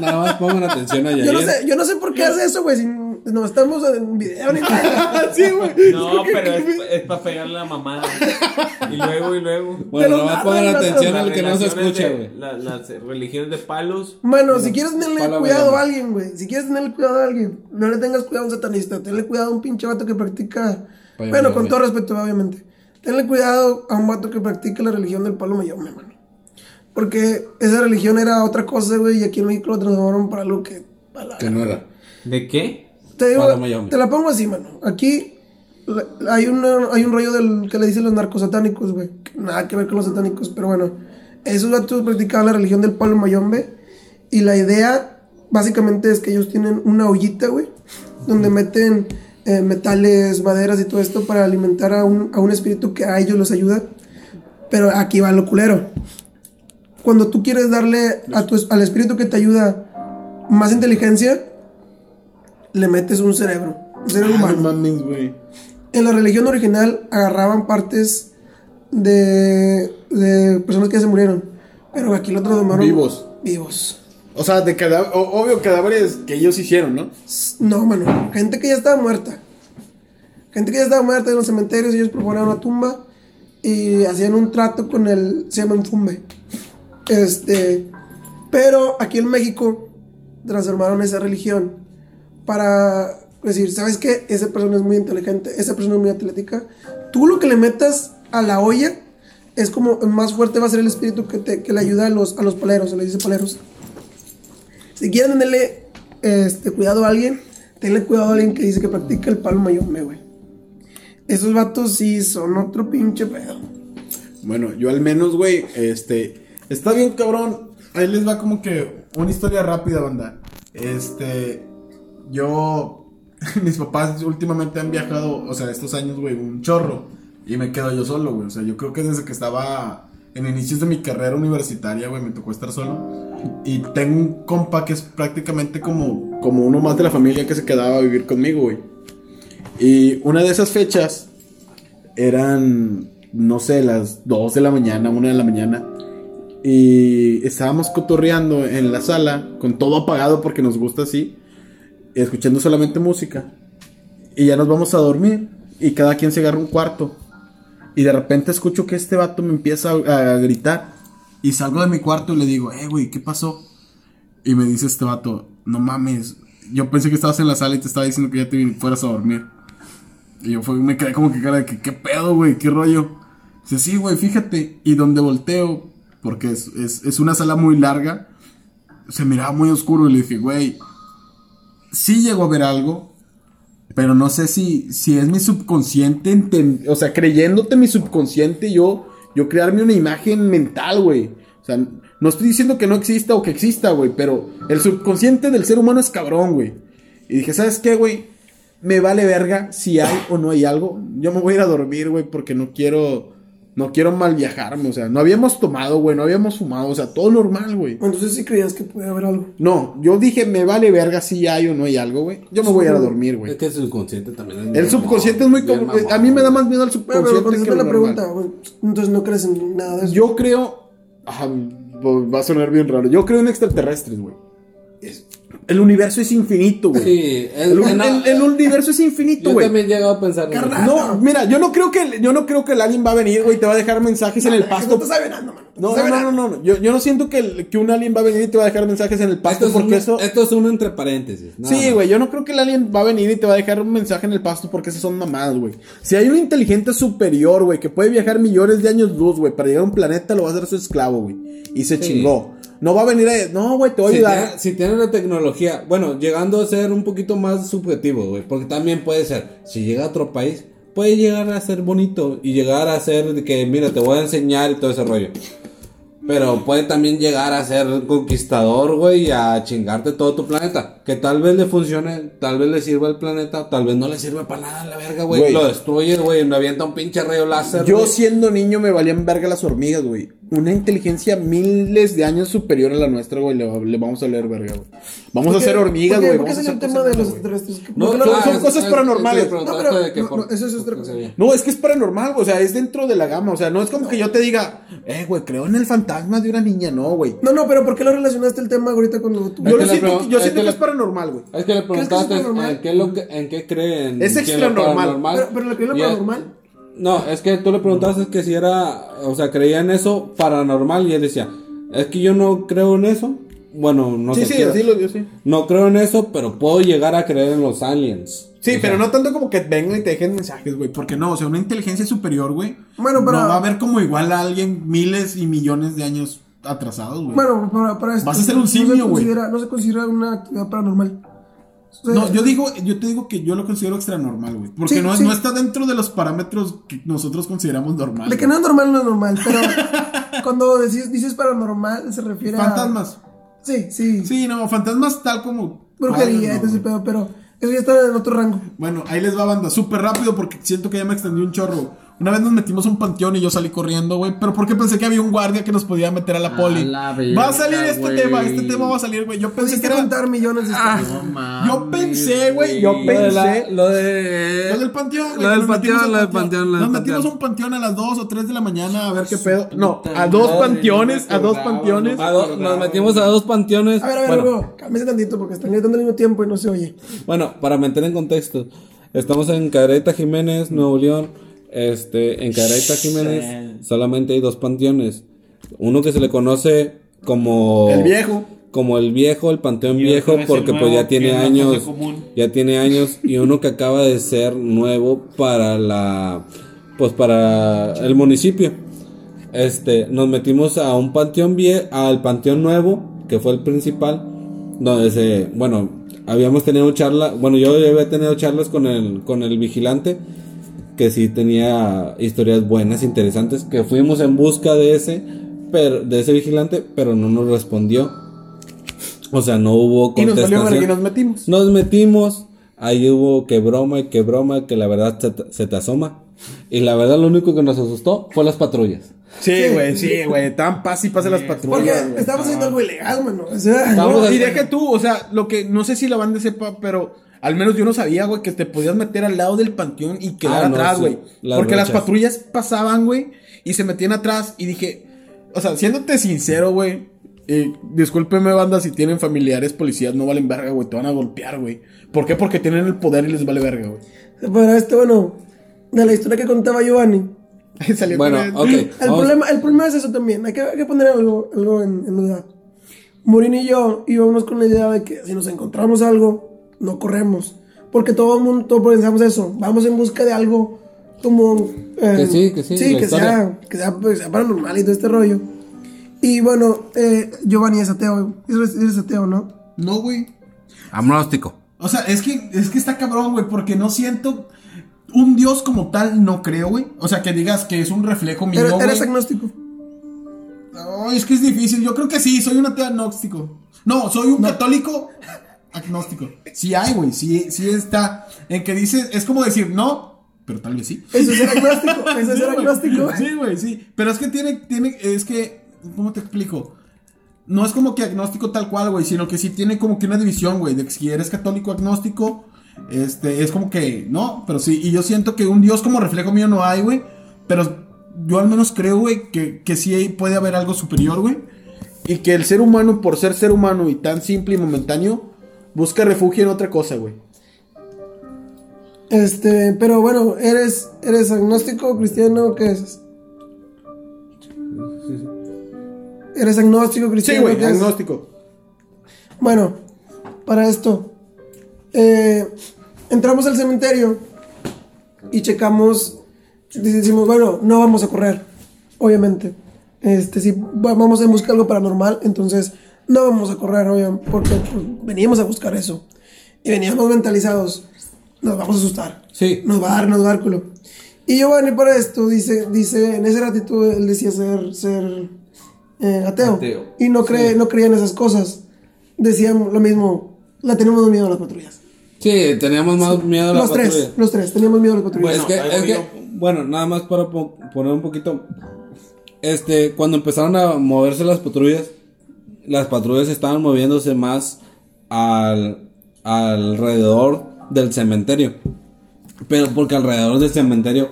Nada más pongan atención a Yo Yair. no sé, yo no sé por qué hace eso, güey. Si no estamos en video ni nada. sí, güey. No, pero es, es para pegarle a la mamada. Y luego, y luego. Bueno, nada más pongan atención al que no se escucha, güey. la- las religiones de palos. Mano, si quieres tenerle cuidado a alguien, güey. Si quieres tenerle cuidado a alguien, no le tengas cuidado a un satanista. Tenle cuidado a un pinche vato que practica. Palo bueno, con todo respeto, obviamente. Tenle cuidado a un vato que practica la religión del palo mayombe, mano. Porque esa religión era otra cosa, güey, y aquí en México lo transformaron para algo que. para la- Que no era. ¿De qué? Te, digo, Palo mayombe. te la pongo así, mano. Aquí la- hay, una, hay un rollo del que le dicen los narcosatánicos, güey. que Nada que ver con los satánicos, pero bueno. Esos vatos practicaban la religión del palo mayombe. Y la idea, básicamente, es que ellos tienen una ollita, güey. Donde meten eh, metales, maderas y todo esto para alimentar a un, a un espíritu que a ellos los ayuda. Pero aquí va lo culero. Cuando tú quieres darle a tu, al espíritu que te ayuda más inteligencia, le metes un cerebro. Un cerebro Ah, no humano. En la religión original agarraban partes de, de personas que ya se murieron. Pero aquí lo transformaron. Vivos. Vivos. O sea, de cada, obvio cadáveres que ellos hicieron, ¿no? No, mano. Gente que ya estaba muerta. Gente que ya estaba muerta en los cementerios. Ellos proponían una tumba y hacían un trato con el. Se llama Fumbe. Este. Pero aquí en México transformaron esa religión para decir, ¿sabes qué? Esa persona es muy inteligente, esa persona es muy atlética. Tú lo que le metas a la olla es como más fuerte va a ser el espíritu que, te, que le ayuda a los, a los poleros, se les dice poleros. Si quieren tenerle este, cuidado a alguien, tenle cuidado a alguien que dice que practica el palo mayombe, güey. Esos vatos sí son otro pinche pedo. Bueno, yo al menos, güey, este. Está bien, cabrón. Ahí les va como que una historia rápida, banda. Este. Yo. Mis papás últimamente han viajado, o sea, estos años, güey, un chorro. Y me quedo yo solo, güey. O sea, yo creo que desde que estaba en inicios de mi carrera universitaria, güey, me tocó estar solo. Y tengo un compa que es prácticamente como, como uno más de la familia que se quedaba a vivir conmigo, güey. Y una de esas fechas eran, no sé, las 2 de la mañana, 1 de la mañana. Y estábamos cotorreando en la sala, con todo apagado porque nos gusta así, escuchando solamente música. Y ya nos vamos a dormir. Y cada quien se agarra un cuarto. Y de repente escucho que este vato me empieza a, gritar. Y salgo de mi cuarto y le digo, eh, güey, ¿qué pasó? Y me dice este vato, no mames, yo pensé que estabas en la sala y te estaba diciendo que ya te fueras a dormir. Y yo me quedé como que cara de que, ¿qué pedo, güey? ¿Qué rollo? Dice, sí, güey, fíjate. Y donde volteo, porque es, es, es una sala muy larga, se miraba muy oscuro y le dije, güey, sí llego a ver algo, pero no sé si, si es mi subconsciente, o sea, creyéndote mi subconsciente, yo, yo crearme una imagen mental, güey. O sea, no estoy diciendo que no exista o que exista, güey, pero el subconsciente del ser humano es cabrón, güey. Y dije, ¿sabes qué, güey? Me vale verga si hay o no hay algo. Yo me voy a ir a dormir, güey, porque no quiero, no quiero mal viajarme. O sea, no habíamos tomado, güey, no habíamos fumado, o sea, todo normal, güey. Entonces sí creías que puede haber algo. No, yo dije, me vale verga si hay o no hay algo, güey. Yo me voy a ir a dormir, güey. Es que el subconsciente también es El bien subconsciente es muy... mamón. A mí me da más miedo el pero subconsciente contesta que lo la normal. pregunta. güey. Entonces no crees en nada de eso. Yo creo... ajá, va a sonar bien raro. Yo creo en extraterrestres, güey. El universo es infinito, güey. Sí, El, el, no, el- el universo es infinito, yo güey. también he llegado a pensar en. No, mira, yo no creo que yo no creo que el alien va a venir, güey, y te va a dejar mensajes en el No pasto. te sabe nada. No, no, no, no, no, Yo, yo no siento que, el- que un alien va a venir y te va a dejar mensajes en el pasto Esto es, porque un, eso. esto es uno entre paréntesis. nada Sí, güey, yo no creo que el alien va a venir y te va a dejar un mensaje en el pasto porque esas son mamadas, güey. Si hay un inteligente superior, güey, que puede viajar millones de años luz, güey, para llegar a un planeta, lo va a hacer su esclavo, güey. Y se Sí. chingó. No va a venir a... No, güey, te voy a Si ayudar. tiene, si tiene la tecnología, bueno, llegando a ser un poquito más subjetivo, güey, porque también puede ser, si llega a otro país, puede llegar a ser bonito y llegar a ser de que, mira, te voy a enseñar y todo ese rollo. Pero puede también llegar a ser conquistador, güey, y a chingarte todo tu planeta. Que tal vez le funcione, tal vez le sirva al planeta, tal vez no le sirva para nada la verga, güey. Lo destruye, güey, me avienta un pinche rayo láser. Yo siendo niño me valían verga las hormigas, güey. Una inteligencia miles de años superior a la nuestra, güey. Le, le vamos a leer verga, güey. Vamos a ¿Por qué- hacer hormigas, güey. ¿Por qué Vamos a salió el hacer tema cosas de los raras, güey. extraterrestres? No, ¿Por qué lo- claro, son es- cosas es- paranormales. es No, pero- de que no, por- no, eso es otra cosa. No, es que es paranormal, güey. O sea, es dentro de la gama. O sea, no es como que yo te diga, eh, güey, creo en el fantasma de una niña. No, güey. No, no, pero ¿por qué lo relacionaste el tema ahorita con lo tú? Yo, lo siento, yo siento que es paranormal, güey. Es que le ¿Crees que es preguntaste en qué, lo que- en qué creen. Es extranormal. paranormal- Pero, pero lo que es lo Y es- paranormal. No, es que tú le preguntaste que si era, o sea, creía en eso paranormal y él decía, es que yo no creo en eso. Bueno, no Sí, sé. sí, así lo dio, sí. No creo en eso, pero puedo llegar a creer en los aliens. Sí, O pero sea, no tanto como que vengan y te dejen mensajes, güey. Porque no, o sea, una inteligencia superior, güey. Bueno, pero- No va a haber como igual a alguien miles y millones de años atrasados, güey. Bueno, para, para esto. Vas a ser un simio, güey. No se considera una actividad paranormal. O sea, No, yo digo, yo te digo que yo lo considero extranormal, güey. Porque Sí, no, sí. no está dentro de los parámetros que nosotros consideramos normales. De que no es normal, no es normal. Pero cuando dices, dices paranormal, se refiere a. Fantasmas. Sí, sí. Sí, no, fantasmas tal como. Brujería, güey. pedo, pero eso ya está en otro rango. Bueno, ahí les va banda, súper rápido porque siento que ya me extendí un chorro. Una vez nos metimos a un panteón y yo salí corriendo, güey. Pero porque pensé que había un guardia que nos podía meter a la poli. la va a salir este tema, este tema va a salir, güey. Yo pensé que era. contar millones de Ah. historias. No mames, Yo pensé, güey, yo Lo de la- pensé. Lo de. Lo del panteón, güey. Lo del nos metimos panteón, lo del panteón, Nos metimos a un panteón a las 2 o 3 de la mañana a ver qué pedo. No, a dos panteones, a dos panteones. nos metimos a dos panteones. A ver, a ver, bueno, luego, cálmese tantito porque están gritando al mismo tiempo y no se oye. bueno, para meter en contexto, estamos en Cadereyta Jiménez, Nuevo León. Este, en Cadereyta Jiménez solamente hay dos panteones. Uno que se le conoce como El viejo. como el viejo, el panteón viejo, porque pues ya tiene años, ya tiene años y uno que acaba de ser nuevo para la, pues para el municipio. Este, nos metimos a un panteón vie, al panteón nuevo, que fue el principal, donde se, bueno, habíamos tenido charla, bueno, yo ya había tenido charlas con el, con el vigilante, que sí tenía historias buenas, interesantes, que fuimos en busca de ese, pero, de ese vigilante, pero no nos respondió. O sea, no hubo Y nos valió contestación. nos metimos. Nos metimos, ahí hubo que broma y que broma, que la verdad se te, se te asoma. Y la verdad lo único que nos asustó fue las patrullas. Sí, güey, sí, güey. Tan paz y pase las Porque patrullas. güey. estamos haciendo algo ilegal, mano. O sea, No, y deja tú, o sea, lo que no sé si la banda sepa, pero al menos yo no sabía, güey, que te podías meter al lado del panteón y quedar Ah, no, atrás, sí, güey. las Porque las patrullas pasaban, güey, y se metían atrás y dije, o sea, siéndote sincero, güey, y discúlpeme, banda, si tienen familiares policías, no valen verga, güey, te van a golpear, güey. ¿Por qué? Porque tienen el poder y les vale verga, güey. Pero este, bueno, de la historia que contaba Giovanni. Ahí salió Bueno, con el- ok. El vamos- problema, el problema es eso también. Hay que, hay que poner algo, algo en, en duda. Morín y yo íbamos con la idea de que si nos encontramos algo, no corremos. Porque todo el mundo todos pensamos eso. Vamos en busca de algo como. eh, Que sí, que sí, Sí, que sea, que, sea, pues, sea paranormal y todo este rollo. Y bueno, eh, Giovanni es ateo. Eres, eres ateo, ¿no? No, güey. Agnóstico. O sea, es que, es que está cabrón, güey, porque no siento un dios como tal, no creo, güey. O sea, que digas que es un reflejo mío, Eres, eres agnóstico. Ay, es que es difícil. Yo creo que sí, soy un ateo agnóstico. No, soy un católico agnóstico. Sí hay, güey, sí, sí está. En que dices, es como decir no, pero tal vez sí. Eso es ser agnóstico. Eso es Sí, ser agnóstico. Sí, güey, sí. Pero es que tiene, tiene, es que, ¿cómo te explico? No es como que agnóstico tal cual, güey, sino que sí tiene como que una división, güey, de que si eres católico agnóstico, este, es como que, no, pero sí, y yo siento que un Dios como reflejo mío no hay, güey, pero yo al menos creo, güey, que, que sí puede haber algo superior, güey, y que el ser humano, por ser ser humano y tan simple y momentáneo, busca refugio en otra cosa, güey. Este, pero bueno, ¿eres, eres agnóstico, cristiano? ¿Qué es? ¿Eres agnóstico, Sí, cristiano? güey, ¿qué es? agnóstico. Bueno, para esto, eh, entramos al cementerio y checamos, decimos, bueno, no vamos a correr, obviamente. Este, si va- vamos a buscar algo paranormal, entonces no vamos a correr, obviamente, porque pues, veníamos a buscar eso. Y veníamos mentalizados, nos vamos a asustar. Sí. Nos va a dar, nos va a dar culo. Y Giovanni para esto dice, dice, en ese ratito él decía ser, ser eh, ateo. Ateo. Y no cree, no creía en esas cosas. Decían lo mismo, la tenemos miedo a las patrullas. Sí, teníamos más miedo a la Los tres, patrulla. los tres, teníamos miedo a las patrullas. Pues es que, es que, bueno, nada más para po- poner un poquito. Este, cuando empezaron a moverse las patrullas, las patrullas estaban moviéndose más al alrededor del cementerio. Pero porque alrededor del cementerio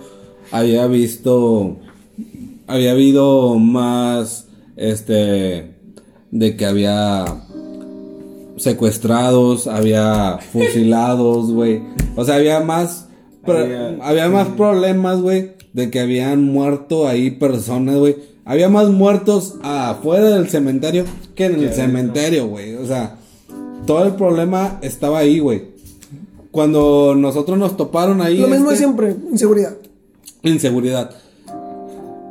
había visto había habido más este de que había secuestrados, había fusilados, güey. O sea, había más pro- había, más problemas, güey, de que habían muerto ahí personas, güey. Había más muertos afuera del cementerio que en el cementerio, güey. O sea, todo el problema estaba ahí, güey. Cuando nosotros nos toparon ahí lo mismo de este, siempre, inseguridad. inseguridad.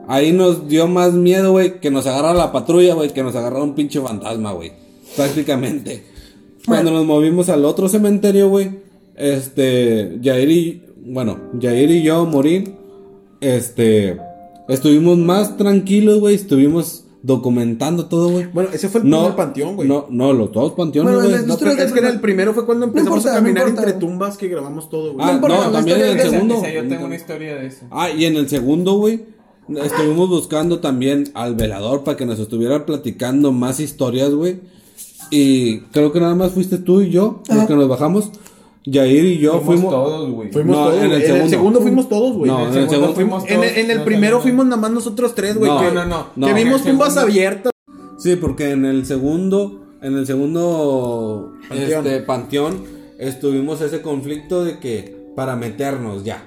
Ahí nos dio más miedo, güey, que nos agarrara la patrulla, güey, que nos agarrara un pinche fantasma, güey. Prácticamente. Cuando nos movimos al otro cementerio, güey, este, Jair y, bueno, Jair y yo, Morín, este, estuvimos más tranquilos, güey, estuvimos documentando todo, güey. Bueno, ese fue el primer panteón, güey. No, no, los dos panteones, Bueno, güey. el- No, es que en el primer- primero fue cuando empezamos importa, a caminar entre tumbas que grabamos todo, güey. Ah, importa, no, también en el esa- segundo. Esa yo tengo una historia de eso. Ah, y en el segundo, güey, estuvimos buscando también al velador para que nos estuviera platicando más historias, güey. Y creo que nada más fuiste tú y yo los Ajá. que nos bajamos. Yair y yo Fuimos fuimos. todos, güey. Fuimos No, todos, en el güey. En el segundo. fuimos todos, güey. No, En el segundo fuimos En el, en el todos, primero no, fuimos nada más nosotros tres, güey. No, que, no, no. que vimos tumbas segundo- abiertas. Sí, porque en el segundo, en el segundo Panteón. este panteón estuvimos ese conflicto de que para meternos ya.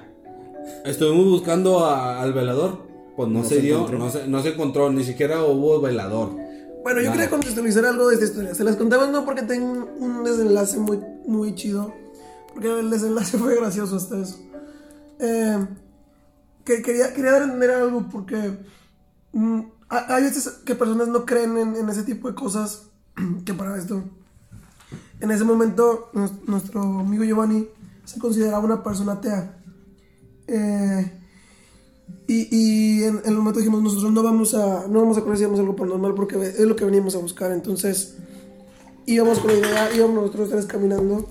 Estuvimos buscando a- al velador, pues no, No se, se dio, encontró. no se, no se encontró, ni siquiera hubo velador. Bueno, yo Nada. quería contextualizar algo de esta historia. Se las contamos no porque tengo un, un desenlace muy, muy chido. Porque el desenlace fue gracioso hasta eso. Eh, que quería, quería dar a entender algo porque mm, ha- hay veces que personas no creen en, en ese tipo de cosas. Que para esto, en ese momento, nuestro amigo Giovanni se consideraba una persona atea. Eh, y, y en, en el momento dijimos, nosotros no vamos a, no vamos a creer si hacemos algo paranormal porque es lo que veníamos a buscar. Entonces, íbamos con la idea, íbamos nosotros tres caminando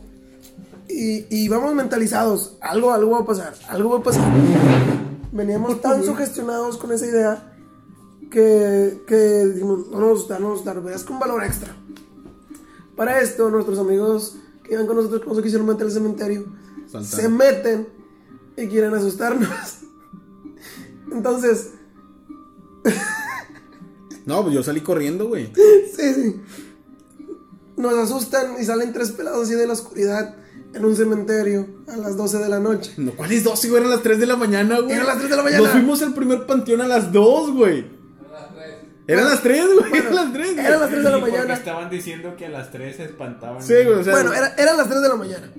y, y íbamos mentalizados, algo, algo va a pasar, algo va a pasar. Veníamos tan sugestionados con esa idea que, que dijimos, no nos gusta, no nos gusta, veas con valor extra. Para esto, nuestros amigos que iban con nosotros, como se quisieron meter al cementerio, se meten y quieren asustarnos. Entonces, No, pues yo salí corriendo, güey. sí, sí. Nos asustan y salen tres pelados así de la oscuridad en un cementerio a las 12 de la noche. No, ¿Cuáles dos? güey? Eran las 3 de la mañana, güey. Eran las 3 de la mañana. Nos fuimos al primer panteón a las 2, güey. Eran las 3, güey. Eran las 3, güey. Eran las 3 de la porque mañana. estaban diciendo que a las 3 se espantaban. Sí, güey, o sea. Bueno, era- eran las 3 de la mañana.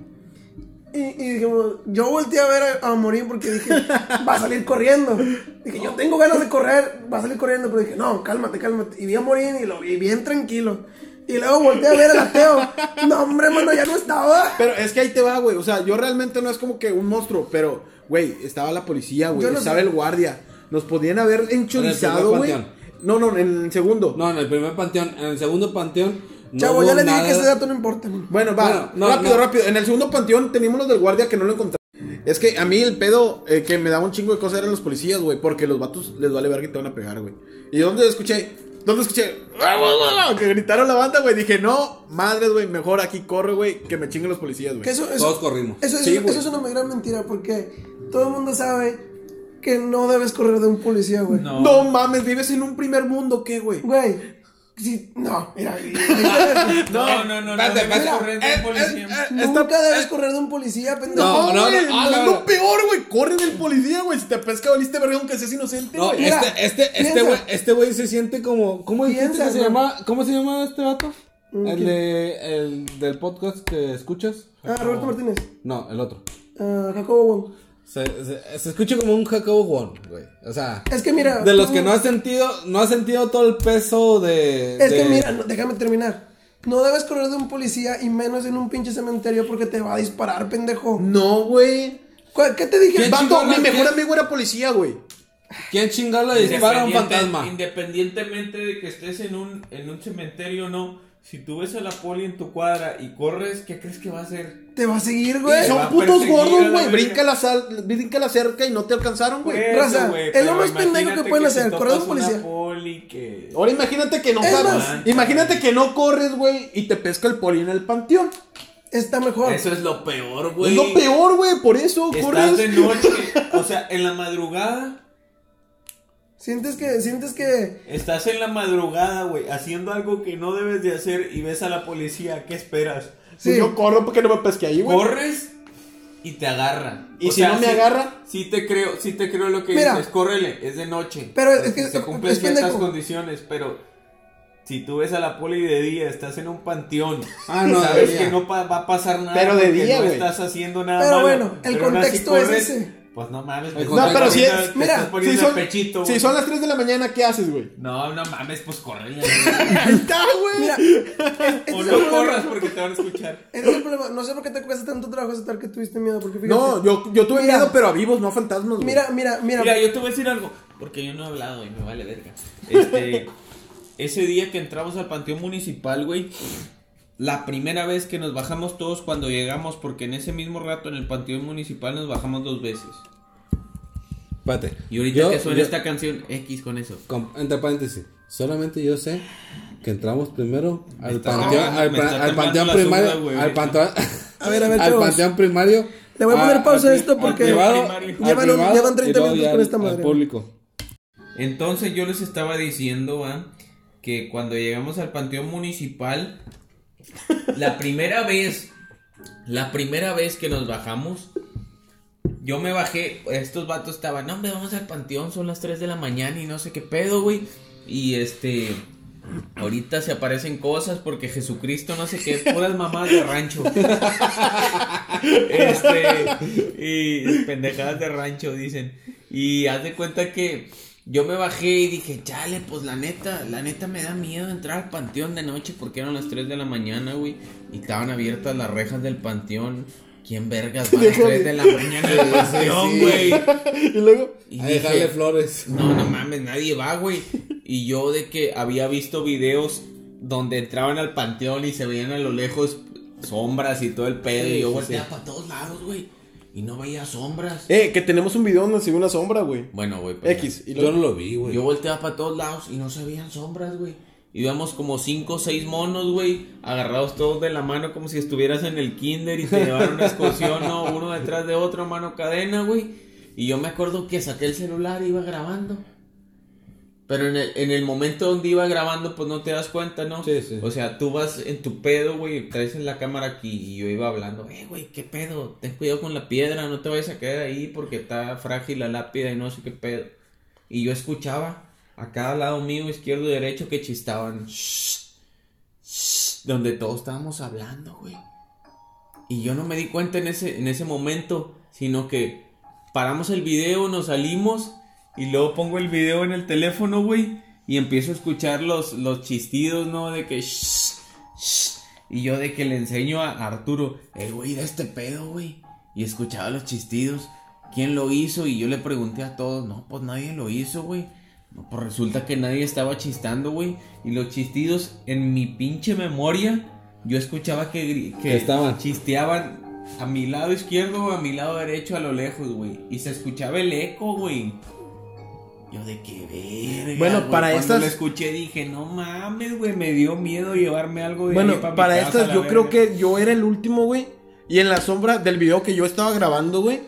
Y, y dijimos, yo volteé a ver a, a Morín porque dije, va a salir corriendo. Dije, yo tengo ganas de correr, va a salir corriendo. Pero dije, no, cálmate, cálmate. Y vi a Morín y lo vi bien tranquilo. Y luego volteé a ver al ateo. No, hombre, mano, ya no estaba. Pero es que ahí te va, güey. O sea, yo realmente no es como que un monstruo, pero, güey, estaba la policía, güey. No estaba sé. el guardia. Nos podían haber enchorizado, güey. No, no, en el segundo. No, en el primer panteón, en el segundo panteón. No Chavo, hubo ya le dije nada- que ese dato no importa. Bueno, va, Bueno, no, rápido, no. rápido. En el segundo panteón teníamos los del guardia que no lo encontramos. Es que a mí el pedo eh, que me daba un chingo de cosas eran los policías, güey, porque los vatos les vale ver que te van a pegar, güey. ¿Y dónde escuché? ¿Dónde escuché? Que gritaron la banda, güey. Dije, no, madres, güey, mejor aquí corre, güey, que me chinguen los policías, güey. Que eso, eso, Todos corrimos. Eso, Sí, eso- güey. eso es una gran mentira porque todo el mundo sabe que no debes correr de un policía, güey. No. No mames, vives en un primer mundo, ¿qué, güey? Güey, sí, no, mira. No, no, no, no. Debes correr de Eh, un policía. eh, eh, Nunca debes correr de un policía, pendejo. No, no, güey, no, lo peor, güey. Corre del policía, güey. Si te pesca, valiste verga aunque seas inocente, No, güey. Este, este, este güey, este güey se siente como, ¿cómo dijiste Piensa, que se llama? ¿Cómo se llama este vato? Mm, El de, el del podcast que escuchas. Ah, Roberto Martínez. No, el otro. Ah, Jacobo Wong. Se, se, se escucha como un Jacobo Wong, güey. O sea, Es que mira. de los tú- que no has sentido, no has sentido todo el peso de. Es que mira, no, déjame terminar. No debes correr de un policía y menos en un pinche cementerio porque te va a disparar, pendejo. No, güey. ¿Cuál- ¿Qué te dije? ¿Quién Vato, chingón, mi mejor quién? amigo era policía, güey. ¿Quién chingado le dispara a un fantasma? Independientemente de que estés en un, en un cementerio o no, si tú ves a la poli en tu cuadra y corres, ¿qué crees que va a hacer? Te va a seguir, güey. Son putos gordos, güey. Brinca la, sal, brinca la cerca y no te alcanzaron, güey. Raza, güey, es lo más pendejo que pueden hacer, correr un policía. poli que... Ahora imagínate que no Es corres. más- Imagínate que no corres, güey, y te pesca el poli en el panteón. Está mejor. Eso es lo peor, güey. Es lo peor, güey. Por eso Estás corres. de noche, o sea, en la madrugada, Sientes que, sientes que. estás en la madrugada, güey, haciendo algo que no debes de hacer y ves a la policía, ¿qué esperas? Sí. Yo corro porque no me pesque ahí, güey. Corres y te agarra. ¿Y si no me sí- agarra? Sí te creo, sí te creo lo que Mira. dices, córrele, es de noche. Pero es que- se cumplen es ciertas pendejo. condiciones, pero si tú ves a la poli de día, estás en un panteón, Ah, no, de sabes día. que no pa- va a pasar nada, Pero de día, no güey. estás haciendo nada Pero malo, bueno, el pero contexto es corres, ese. Pues no mames, pues, No, pero si es- te mira, estás Si poniendo son, a pechito, si son las 3 de la mañana, ¿qué haces, güey? No, no mames, pues correle. Ahí está, güey. Mira, o no problema. corras porque te van a escuchar. Ese es el problema. No sé por qué te cuesta tanto trabajo aceptar que tuviste miedo. Porque fíjate. No, yo, yo tuve Mira. miedo, pero a vivos, no a fantasmas, güey. Mira, mira, mira. Mira, yo te voy a decir algo, porque yo no he hablado y me vale verga. Este, ese día que entramos al panteón municipal, güey, la primera vez que nos bajamos todos cuando llegamos, porque en ese mismo rato en el panteón municipal nos bajamos dos veces. Espérate. Y ahorita Yo- que suena yo- esta canción, X con eso. entre paréntesis. Solamente yo sé que entramos primero al panteón, al, panteón primario, güey, al panteón, A ver, a ver, al panteón primario. Le voy a poner pausa a esto porque llevan, llevan, privado llevan y 30 luego minutos con esta al madre. público. Entonces yo les estaba diciendo, ¿va? que cuando llegamos al panteón municipal, la primera vez, la primera vez que nos bajamos, yo me bajé, estos vatos estaban, no, hombre, vamos al panteón, son las 3 de la mañana y no sé qué pedo, güey. Y este, ahorita se aparecen cosas porque Jesucristo, no sé qué, puras mamás de rancho. este, y pendejadas de rancho, dicen. Y haz de cuenta que yo me bajé y dije, chale, pues la neta, la neta me da miedo entrar al panteón de noche porque eran las 3 de la mañana, güey. Y estaban abiertas las rejas del panteón. ¿Quién vergas va a las 3 de la mañana al panteón, güey? Y luego, Y A dije, dejarle flores. no, no mames, nadie va, güey. Y yo de que había visto videos donde entraban al panteón y se veían a lo lejos sombras y todo el pedo. Sí, y yo volteaba sí. para todos lados, güey. Y no veía sombras. Eh, que tenemos un video donde se ve una sombra, güey. Bueno, güey. pues, X. Y Yo no lo vi, güey. Yo volteaba para todos lados y no se veían sombras, güey. Y íbamos como cinco o seis monos, güey, agarrados todos de la mano como si estuvieras en el kinder y te llevaron una excursión, ¿no? Uno detrás de otro, mano cadena, güey. Y yo me acuerdo que saqué el celular y iba grabando. Pero en el, en el momento donde iba grabando, pues no te das cuenta, ¿no? Sí, sí. O sea, tú vas en tu pedo, güey, traes la cámara aquí y yo iba hablando, eh, güey, qué pedo, ten cuidado con la piedra, no te vayas a quedar ahí porque está frágil la lápida y no sé qué pedo. Y yo escuchaba a cada lado mío, izquierdo y derecho, que chistaban, "Shh, shh", donde todos estábamos hablando, güey. Y yo no me di cuenta en ese, en ese momento, sino que paramos el video, nos salimos y luego pongo el video en el teléfono, güey, y empiezo a escuchar los, los chistidos, ¿no? De que... "Shh, shh", y yo de que le enseño a Arturo, el güey, de este pedo, güey. Y escuchaba los chistidos. ¿Quién lo hizo? Y yo le pregunté a todos, no, pues nadie lo hizo, güey. No, pues resulta que nadie estaba chistando, güey. Y los chistidos, en mi pinche memoria, yo escuchaba que Que estaban. chisteaban a mi lado izquierdo o a mi lado derecho a lo lejos, güey. Y se escuchaba el eco, güey. Yo de qué verga. Bueno, güey. para Cuando estas- lo escuché dije, no mames, güey, me dio miedo llevarme algo de Bueno, para casa, estas yo creo que yo era el último, güey. Y en la sombra del video que yo estaba grabando, güey,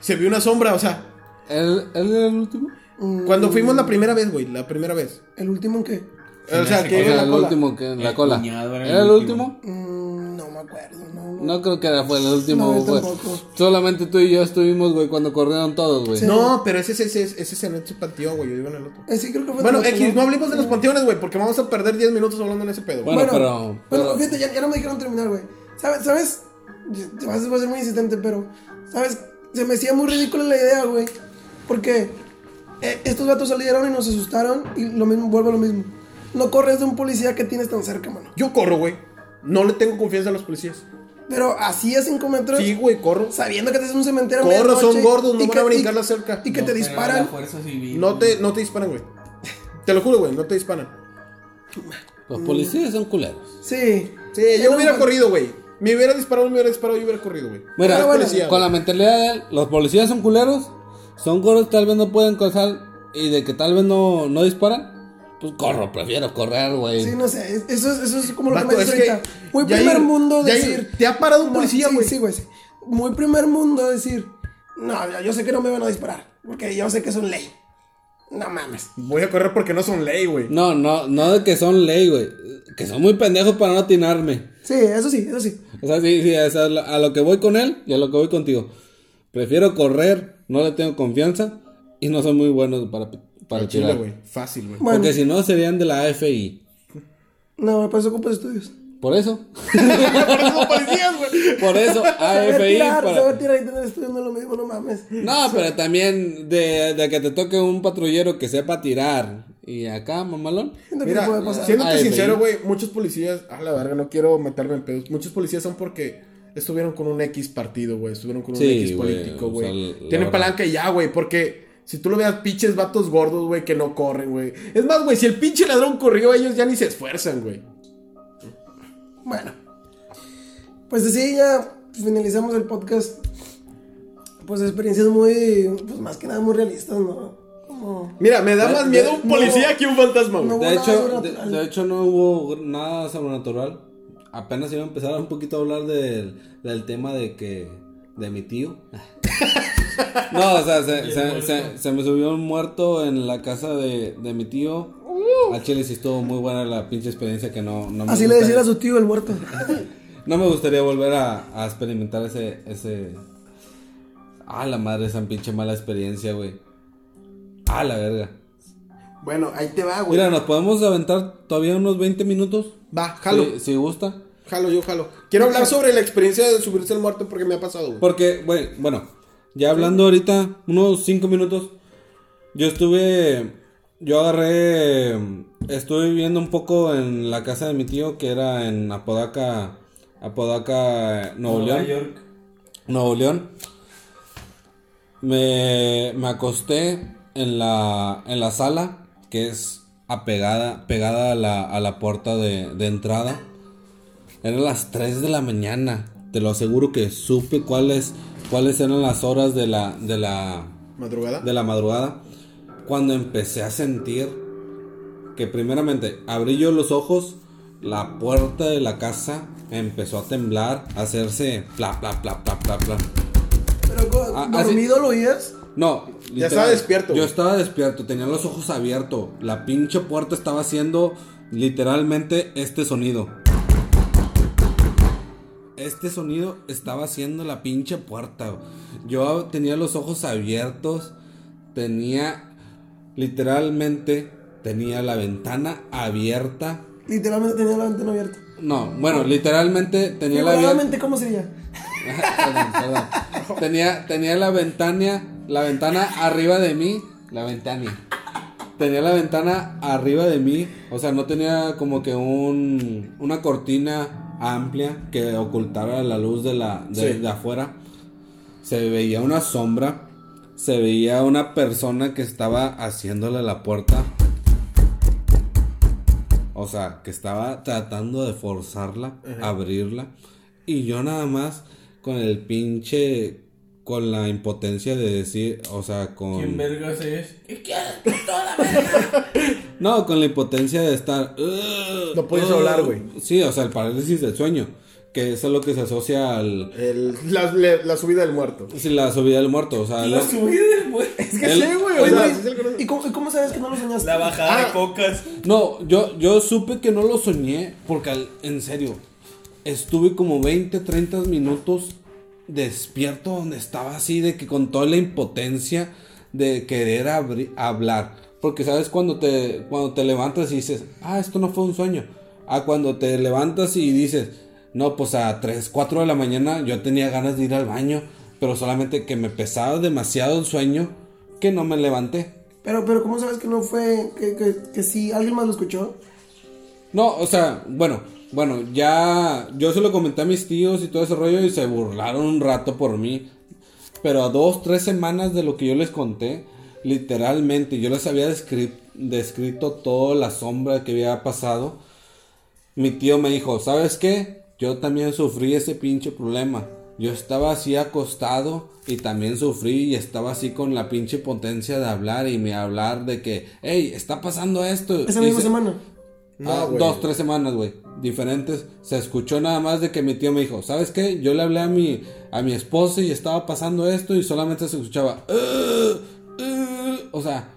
se vio una sombra, o sea, ¿Él, él era el último? mm, cuando fuimos la primera vez, güey, la primera vez. ¿El último en qué? Se o sea, que Era el cola. último que en la El cola. era ¿Era el el último. último? No me acuerdo, no. no. No creo que era- fue el último, No, güey. Solamente tú y yo estuvimos, güey, cuando corrieron todos, güey. Sí. No, pero ese, ese, ese, ese es en ese panteón, güey, yo iba en el otro. Eh, sí, creo que fue Bueno, otro, X, no hablemos de los panteones, güey, porque vamos a perder 10 minutos hablando en ese pedo. güey. Bueno, pero- Bueno, pero- fíjate, ya, ya no me dijeron terminar, güey. ¿Sabes? ¿Sabes? Te vas a ser muy insistente, pero. ¿Sabes? Se me hacía muy ridícula la idea, güey. Porque eh, estos gatos salieron y nos asustaron. Y lo mismo, vuelvo a lo mismo. No corres de un policía que tienes tan cerca, mano. Yo corro, güey. No le tengo confianza a los policías. Pero así a 5 metros. Sí, güey, corro. Sabiendo que estás en un cementerio. Corro, son gordos, no y van que- a brincar la cerca. Y que No, te disparan. la fuerza civil, No te, no te disparan, güey. Te lo juro, güey, no te disparan. Los policías son culeros. Sí. Sí, yo hubiera corrido, güey. Me hubiera disparado, me hubiera disparado, yo hubiera corrido, güey. Mira, Era bueno, policía, con la mentalidad de él, los policías son culeros, son gordos, tal vez no pueden cruzar y de que tal vez no, no disparan, pues corro, prefiero correr, güey. Sí, no sé. es- Eso es, eso es como lo que me es ahorita. Muy primer mundo decir. te ha parado un No, policía, sí, güey. Sí, güey. sí. Muy primer mundo decir. No, yo- yo sé que no me van a disparar. Porque yo sé que son ley. No mames. Voy a correr porque no son ley, güey. No, no, no de que son ley, güey, que son muy pendejos para no atinarme. Sí, eso sí, eso sí. O sea, sí, sí, es a lo, a lo que voy con él y a lo que voy contigo. Prefiero correr, no le tengo confianza y no son muy buenos para, para chile, tirar. güey. Fácil, güey. Bueno, Porque si no serían de la AFI. no, para eso ocupas estudios. Por eso. Son policías, güey. Por eso, AFI. tirar, para- saber tirar y tener estudios no es lo mismo, no mames. No, pero también de, de que te toque un patrullero que sepa tirar. Y acá, mamalón. Siento que Mira, puede pasar. siéndote sincero, güey. muchos policías, a la verga, no quiero meterme en pedos. Muchos policías son porque estuvieron con un X partido, güey. Estuvieron con un Sí, X güey, político, o sea, güey. Tienen palanca y ya, güey. Porque Si tú lo veas, pinches vatos gordos, güey, que no corren, güey. Es más, güey, si el pinche ladrón corrió, ellos ya ni se esfuerzan, güey. Bueno. Pues así ya finalizamos el podcast. Pues experiencias muy, pues más que nada muy realistas, ¿no? Como... Mira, me da De- más miedo un no. policía que un fantasma, güey. No. De hecho, de hecho no hubo nada sobrenatural. Apenas iba a empezar un poquito a hablar del, del tema de que de mi tío. no, o sea, se, se- se- se me subió un muerto en la casa de, de mi tío. Al chile sí estuvo muy buena la pinche experiencia que no, no me Así le gusta- decía a su tío el muerto. No me gustaría volver a, a experimentar ese, ese... Ah, la madre, esa pinche mala experiencia, güey. Ah, la verga. Bueno, ahí te va, güey. Mira, ¿nos podemos aventar todavía unos 20 minutos? Va, jalo. Si, si gusta. Jalo, yo jalo. Quiero hablar sobre la experiencia de subirse al muerto porque me ha pasado, güey. Porque, güey, bueno, ya hablando ahorita, unos 5 minutos, yo estuve, yo agarré, estuve viviendo un poco en la casa de mi tío que era en Apodaca, Apodaca, Nuevo Nueva León. York. Nuevo León. Me, me acosté en la, en la sala, que es apegada, pegada a la, a la puerta de, de entrada. Eran las 3 de la mañana. Te lo aseguro que supe cuáles, cuáles eran las horas de la, de la, Madrugada. de la madrugada. Cuando empecé a sentir que primeramente abrí yo los ojos, la puerta de la casa empezó a temblar, a hacerse pla, pla, pla, pla, pla, pla. Pero Ah, así- dormido lo oías. No, Ya estaba despierto, Yo estaba despierto, tenía los ojos abiertos. La pinche puerta estaba haciendo literalmente este sonido. Este sonido estaba haciendo la pinche puerta. Yo tenía los ojos abiertos, tenía literalmente tenía la ventana abierta. Literalmente tenía la ventana abierta. No, bueno, literalmente tenía la. Figuradamente, ¿cómo sería? Perdón, perdón. Tenía, tenía la ventana, la ventana arriba de mí, la ventana. Tenía la ventana arriba de mí, o sea, no tenía como que un, una cortina amplia que ocultara la luz de la de, Sí. de afuera. Se veía una sombra, se veía una persona que estaba haciéndole la puerta. O sea, que estaba tratando de forzarla, abrirla. Y yo nada más con el pinche, con la impotencia de decir, o sea, con... ¿Quién vergas es? ¿Qué quieres? Toda la verga. No, con la impotencia de estar... "Ugh, No puedes ugh". hablar, güey. Sí, o sea, el parálisis del sueño. Que eso es lo que se asocia al... El- la, subida del muerto. Sí, la subida del muerto, o sea... La subida del muerto. Es que El- sí, güey. O sea. ¿y, cómo, y cómo sabes que no lo soñaste? La bajada Ah. de cocas. No, yo, yo supe que no lo soñé porque al- en serio, estuve como 20, 30 minutos despierto donde estaba así de que con toda la impotencia de querer hablar. Porque sabes cuando te, cuando te levantas y dices, ah, esto no fue un sueño. Ah, cuando te levantas y dices, no, pues a 3, 4 de la mañana yo tenía ganas de ir al baño, pero solamente que me pesaba demasiado el sueño que no me levanté. Pero, pero ¿cómo sabes que no fue, que, que, que sí, alguien más lo escuchó? No, o sea, bueno, bueno, ya yo se lo comenté a mis tíos y todo ese rollo y se burlaron un rato por mí. Pero a dos, tres semanas de lo que yo les conté, literalmente, yo les había descri- descrito toda la sombra que había pasado. Mi tío me dijo, ¿sabes qué? Yo también sufrí ese pinche problema. Yo estaba así acostado y también sufrí y estaba así con la pinche potencia de hablar y me hablar de que, hey, está pasando esto. Esa misma se- semana. No, Ah, güey. dos, tres semanas, güey. Diferentes. Se escuchó nada más de que mi tío me dijo, ¿sabes qué? Yo le hablé a mi, a mi esposa y estaba pasando esto y solamente se escuchaba. O sea,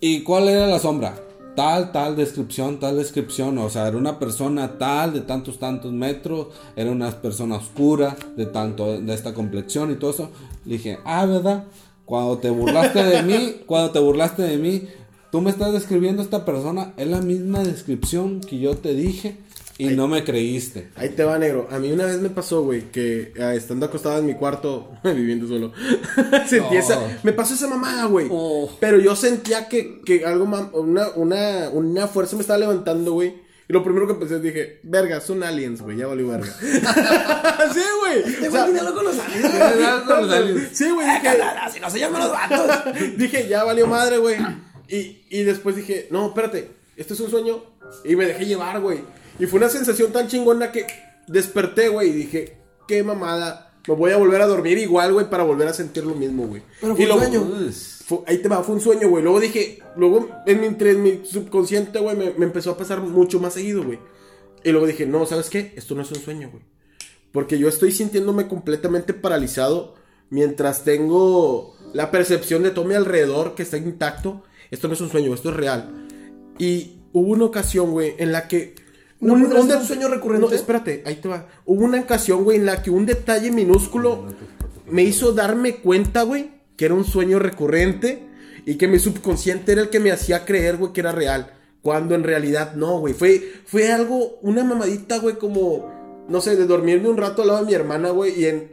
¿y cuál era la sombra? Tal, tal descripción, tal descripción. O sea, era una persona tal, de tantos, tantos metros. Era una persona oscura, de tanto, de esta complexión y todo eso. Le dije, ah, ¿verdad? Cuando te burlaste de mí, cuando te burlaste de mí, tú me estás describiendo a esta persona, es la misma descripción que yo te dije y no me creíste. Ahí te va, negro. A mí una vez me pasó, güey, que ah, estando acostado en mi cuarto, viviendo solo, sentí No. esa... Me pasó esa mamada, güey. Oh. Pero yo sentía que, que algo, una, una, una fuerza me estaba levantando, güey. Y lo primero que pensé dije, verga, son aliens, güey, ya valió verga. sí, güey. Este O sea, güey tiene algo con los aliens. Tiene algo con los aliens. Sí, güey, Ah, dije, Si no se llaman los vatos. dije, ya valió madre, güey. Y, y después dije, no, espérate, esto es un sueño. Y me dejé llevar, güey. Y fue una sensación tan chingona que desperté, güey, y dije, qué mamada. Me voy a volver a dormir igual, güey, para volver a sentir lo mismo, güey. Pero fue Y un luego- sueño. fue- ahí te va, fue un sueño, güey. Luego dije, luego en mi, entre mi subconsciente, güey, me, me empezó a pasar mucho más seguido, güey. Y luego dije, no, ¿sabes qué? Esto no es un sueño, güey. Porque yo estoy sintiéndome completamente paralizado mientras tengo la percepción de todo mi alrededor que está intacto. Esto no es un sueño, esto es real. Y hubo una ocasión, güey, en la que... ¿No de- un sueño recurrente? No, espérate, ahí te va. Hubo una ocasión, güey, en la que un detalle minúsculo me hizo darme cuenta, güey, que era un sueño recurrente y que mi subconsciente era el que me hacía creer, güey, que era real. Cuando en realidad no, güey. Fue, fue algo, una mamadita, güey, como, no sé, de dormirme un rato al lado de mi hermana, güey, y, en,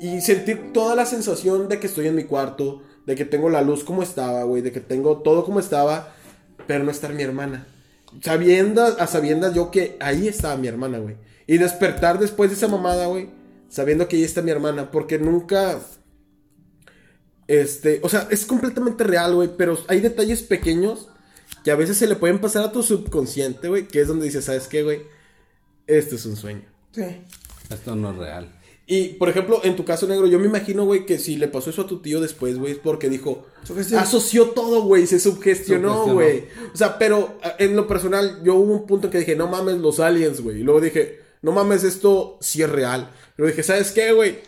y sentir toda la sensación de que estoy en mi cuarto, de que tengo la luz como estaba, güey, de que tengo todo como estaba, pero no estar mi hermana. Sabiendo, a sabiendas yo que ahí estaba mi hermana, güey. Y despertar después de esa mamada, güey, sabiendo que ahí está mi hermana, porque nunca... Este, o sea, es completamente real, güey, pero hay detalles pequeños que a veces se le pueden pasar a tu subconsciente, güey, que es donde dices, ¿sabes qué, güey? Esto es un sueño. Sí. Esto no es real. Y, por ejemplo, en tu caso, negro, yo me imagino, güey, que si le pasó eso a tu tío después, güey, es porque dijo, asoció todo, güey, se sugestionó, güey. O sea, pero en lo personal, yo hubo un punto en que dije, no mames, los aliens, güey. Y luego dije, no mames, esto sí es real. Luego dije, ¿sabes qué, güey?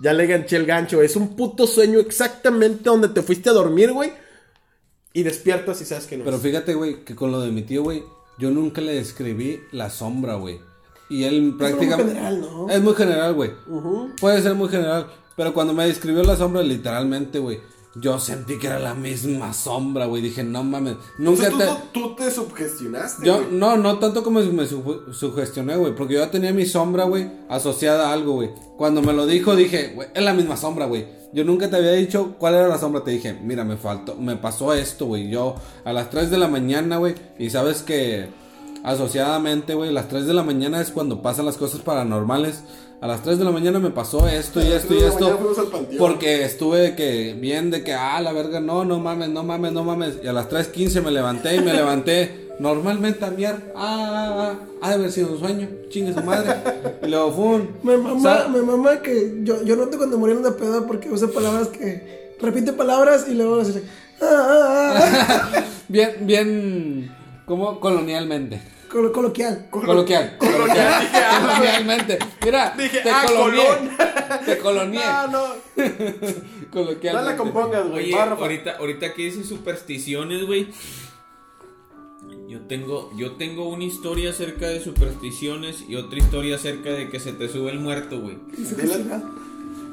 Ya le ganché el gancho. Es un puto sueño exactamente donde te fuiste a dormir, güey. Y despiertas y sabes que no. Pero es. fíjate, güey, que con lo de mi tío, güey, yo nunca le describí la sombra, güey. Y él prácticamente... general, ¿no? Es muy general, güey. Puede ser muy general. Pero cuando me describió la sombra, literalmente, güey, yo sentí que era la misma sombra, güey. Dije, no mames. Nunca te... tú te sugestionaste, Yo, no, no tanto como me su- sugestioné, güey. Porque yo ya tenía mi sombra, güey, asociada a algo, güey. Cuando me lo dijo, dije, güey, es la misma sombra, güey. Yo nunca te había dicho cuál era la sombra. Te dije, mira, me faltó, me pasó esto, güey. Yo a las 3 de la mañana, güey. Y sabes que asociadamente, güey, las 3 de la mañana es cuando pasan las cosas paranormales. A las 3 de la mañana me pasó esto y A esto y 3 de la mañana esto. Porque estuve que, bien de que, ah, la verga, no, no mames, no mames, no mames. Y a las 3.15 me levanté y me levanté normalmente a miar. Ah, ah, ah, ha de haber sido un sueño, chingue su madre. Y luego fue un. Me mamá, me mamá que yo, yo noto cuando murieron de pedo porque usa palabras que repite palabras y luego hace ah, ah, ah, Bien, bien, como colonialmente. Colo- coloquial. Coloquial. Coloquial. Colonialmente. Mira, Dije, te ah, colonié. colón. Te colonié. Ah, no. Coloquialmente. No la compongas, güey. Ahorita, ahorita que dices supersticiones, güey. Yo tengo, yo tengo una historia acerca de supersticiones y otra historia acerca de que se te sube el muerto, güey.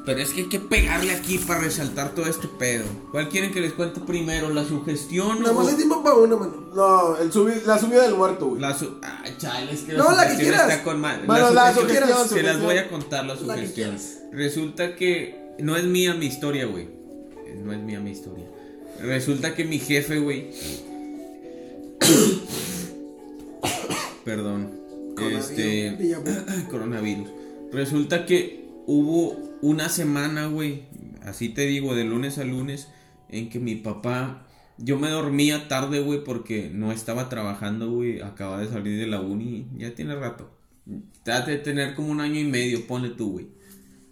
Pero es que hay que pegarle aquí para resaltar todo este pedo. ¿Cuál quieren que les cuente primero? ¿La sugestión Nada más o hay tiempo para una, mano. No, el subi- la subida del muerto, güey. la su Ay, chale, es que No, la que quieras. está con ma- Bueno, la sugestión- sugestión, Se las voy a contar la sugestión. quieras. Resulta que no es mía mi historia, güey. Eh, No es mía mi historia. Resulta que mi jefe, güey. Perdón. Este. Coronavirus. Resulta que hubo una semana, güey. Así te digo, de lunes a lunes. En que mi papá. Yo me dormía tarde, güey, porque no estaba trabajando, güey. Acaba de salir de la uni. Ya tiene rato. Trate de tener como un año y medio, ponle tú, güey.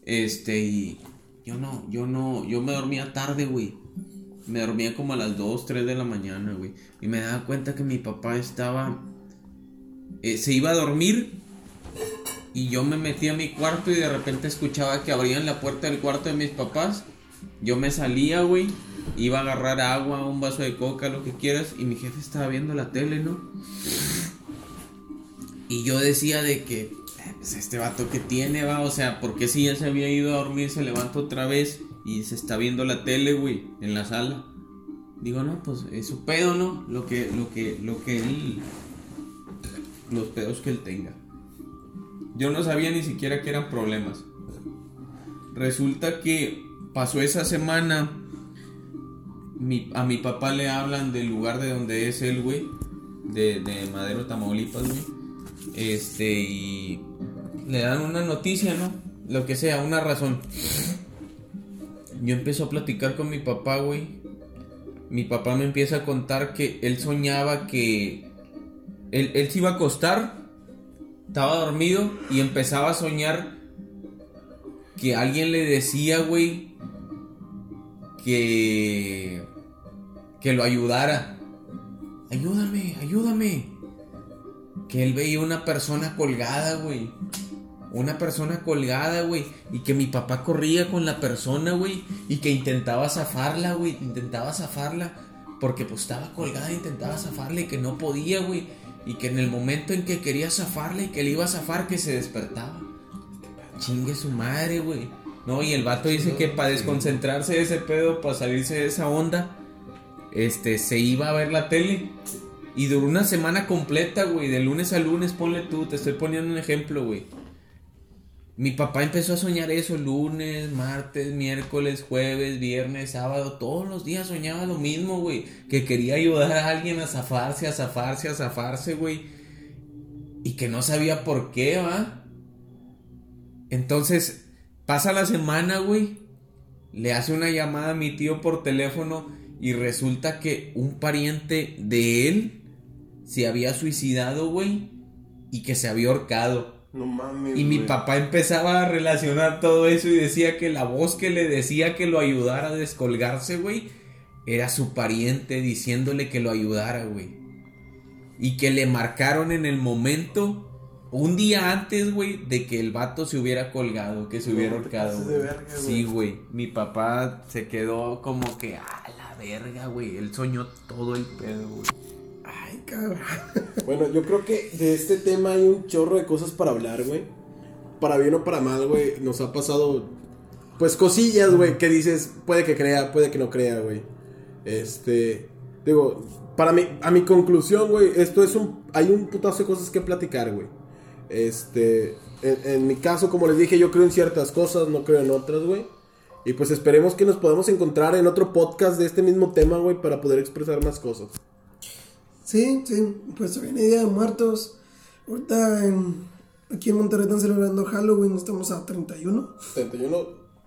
Este, y. Yo no, yo no. Yo me dormía tarde, güey. Me dormía como a las 2, 3 de la mañana, güey. Y me daba cuenta que mi papá estaba. eh, se iba a dormir. Y yo me metí a mi cuarto y de repente escuchaba que abrían la puerta del cuarto de mis papás. Yo me salía, güey. Iba a agarrar agua, un vaso de coca, lo que quieras. Y mi jefe estaba viendo la tele, ¿no? Y yo decía de que, eh, pues este vato que tiene, va, o sea, porque si él se había ido a dormir, se levanta otra vez y se está viendo la tele, güey, en la sala. Digo, no, pues es su pedo, ¿no? Lo que, lo que, lo que él, los pedos que él tenga. Yo no sabía ni siquiera que eran problemas. Resulta que pasó esa semana. a mi papá le hablan del lugar de donde es él, güey. De, de Madero, Tamaulipas, güey. Este, y le dan una noticia, ¿no? Lo que sea, una razón. Yo empiezo a platicar con mi papá, güey. Mi papá me empieza a contar que él soñaba que él, él se iba a acostar, estaba dormido y empezaba a soñar que alguien le decía, güey, que que lo ayudara. Ayúdame, ayúdame. Que él veía una persona colgada, güey. Una persona colgada, güey. Y que mi papá corría con la persona, güey. Y que intentaba zafarla, güey. Intentaba zafarla. Porque pues estaba colgada, intentaba zafarla y que no podía, güey. Y que en el momento en que quería zafarla y que le iba a zafar, que se despertaba. Chingue su madre, güey. No, y el vato dice que para desconcentrarse de ese pedo, para salirse de esa onda, este, se iba a ver la tele. Y duró una semana completa, güey. De lunes a lunes, ponle tú. Te estoy poniendo un ejemplo, güey. Mi papá empezó a soñar eso lunes, martes, miércoles, jueves, viernes, sábado. Todos los días soñaba lo mismo, güey. Que quería ayudar a alguien a zafarse, a zafarse, a zafarse, güey. Y que no sabía por qué, ¿va? Entonces, pasa la semana, güey. Le hace una llamada a mi tío por teléfono y resulta que un pariente de él se había suicidado, güey, y que se había ahorcado. No mames. Y mi güey. papá empezaba a relacionar todo eso y decía que la voz que le decía que lo ayudara a descolgarse, güey, era su pariente diciéndole que lo ayudara, güey. Y que le marcaron en el momento, un día antes, güey, de que el vato se hubiera colgado, que se No hubiera ahorcado. Sí, güey. Mi papá se quedó como que, a la verga, güey. Él soñó todo el pedo, güey. Ay, cabrón. Bueno, yo creo que de este tema hay un chorro de cosas para hablar, güey. Para bien o para mal, güey. Nos ha pasado, pues, cosillas, güey, que dices, puede que crea, puede que no crea, güey. Este, digo, para mí, a mi conclusión, güey, esto es un, hay un putazo de cosas que platicar, güey. Este, en, en mi caso, como les dije, yo creo en ciertas cosas, no creo en otras, güey. Y pues esperemos que nos podamos encontrar en otro podcast de este mismo tema, güey, para poder expresar más cosas. Sí, sí, pues se viene Día de Muertos. Ahorita en, aquí en Monterrey están celebrando Halloween, estamos a 31. 31.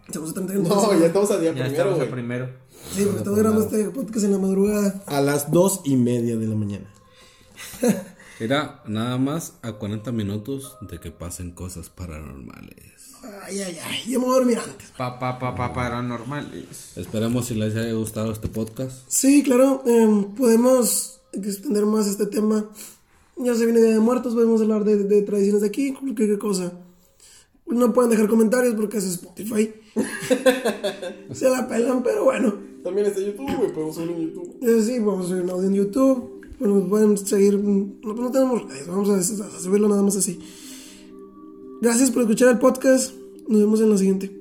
Estamos a 31. No, ya estamos a día Ya primero, estamos güey. a primero. Sí, porque estamos grabando este podcast en la madrugada. A las dos y media de la mañana. Era nada más a 40 minutos de que pasen cosas paranormales. Ay, ay, ay, yo me voy a dormir antes. Pa, pa, pa, pa, paranormales. Esperemos si les haya gustado este podcast. Sí, claro, em, podemos extender más este tema. Ya se viene Día de Muertos, podemos hablar de, de tradiciones de aquí, cualquier cosa. No pueden dejar comentarios porque es Spotify. se la pelan, pero bueno. También está YouTube, güey. Podemos subirlo en YouTube. Eh, sí, a subir un audio en YouTube. Bueno, pueden seguir. No, no tenemos redes, vamos a, a subirlo nada más así. Gracias por escuchar el podcast. Nos vemos en la siguiente.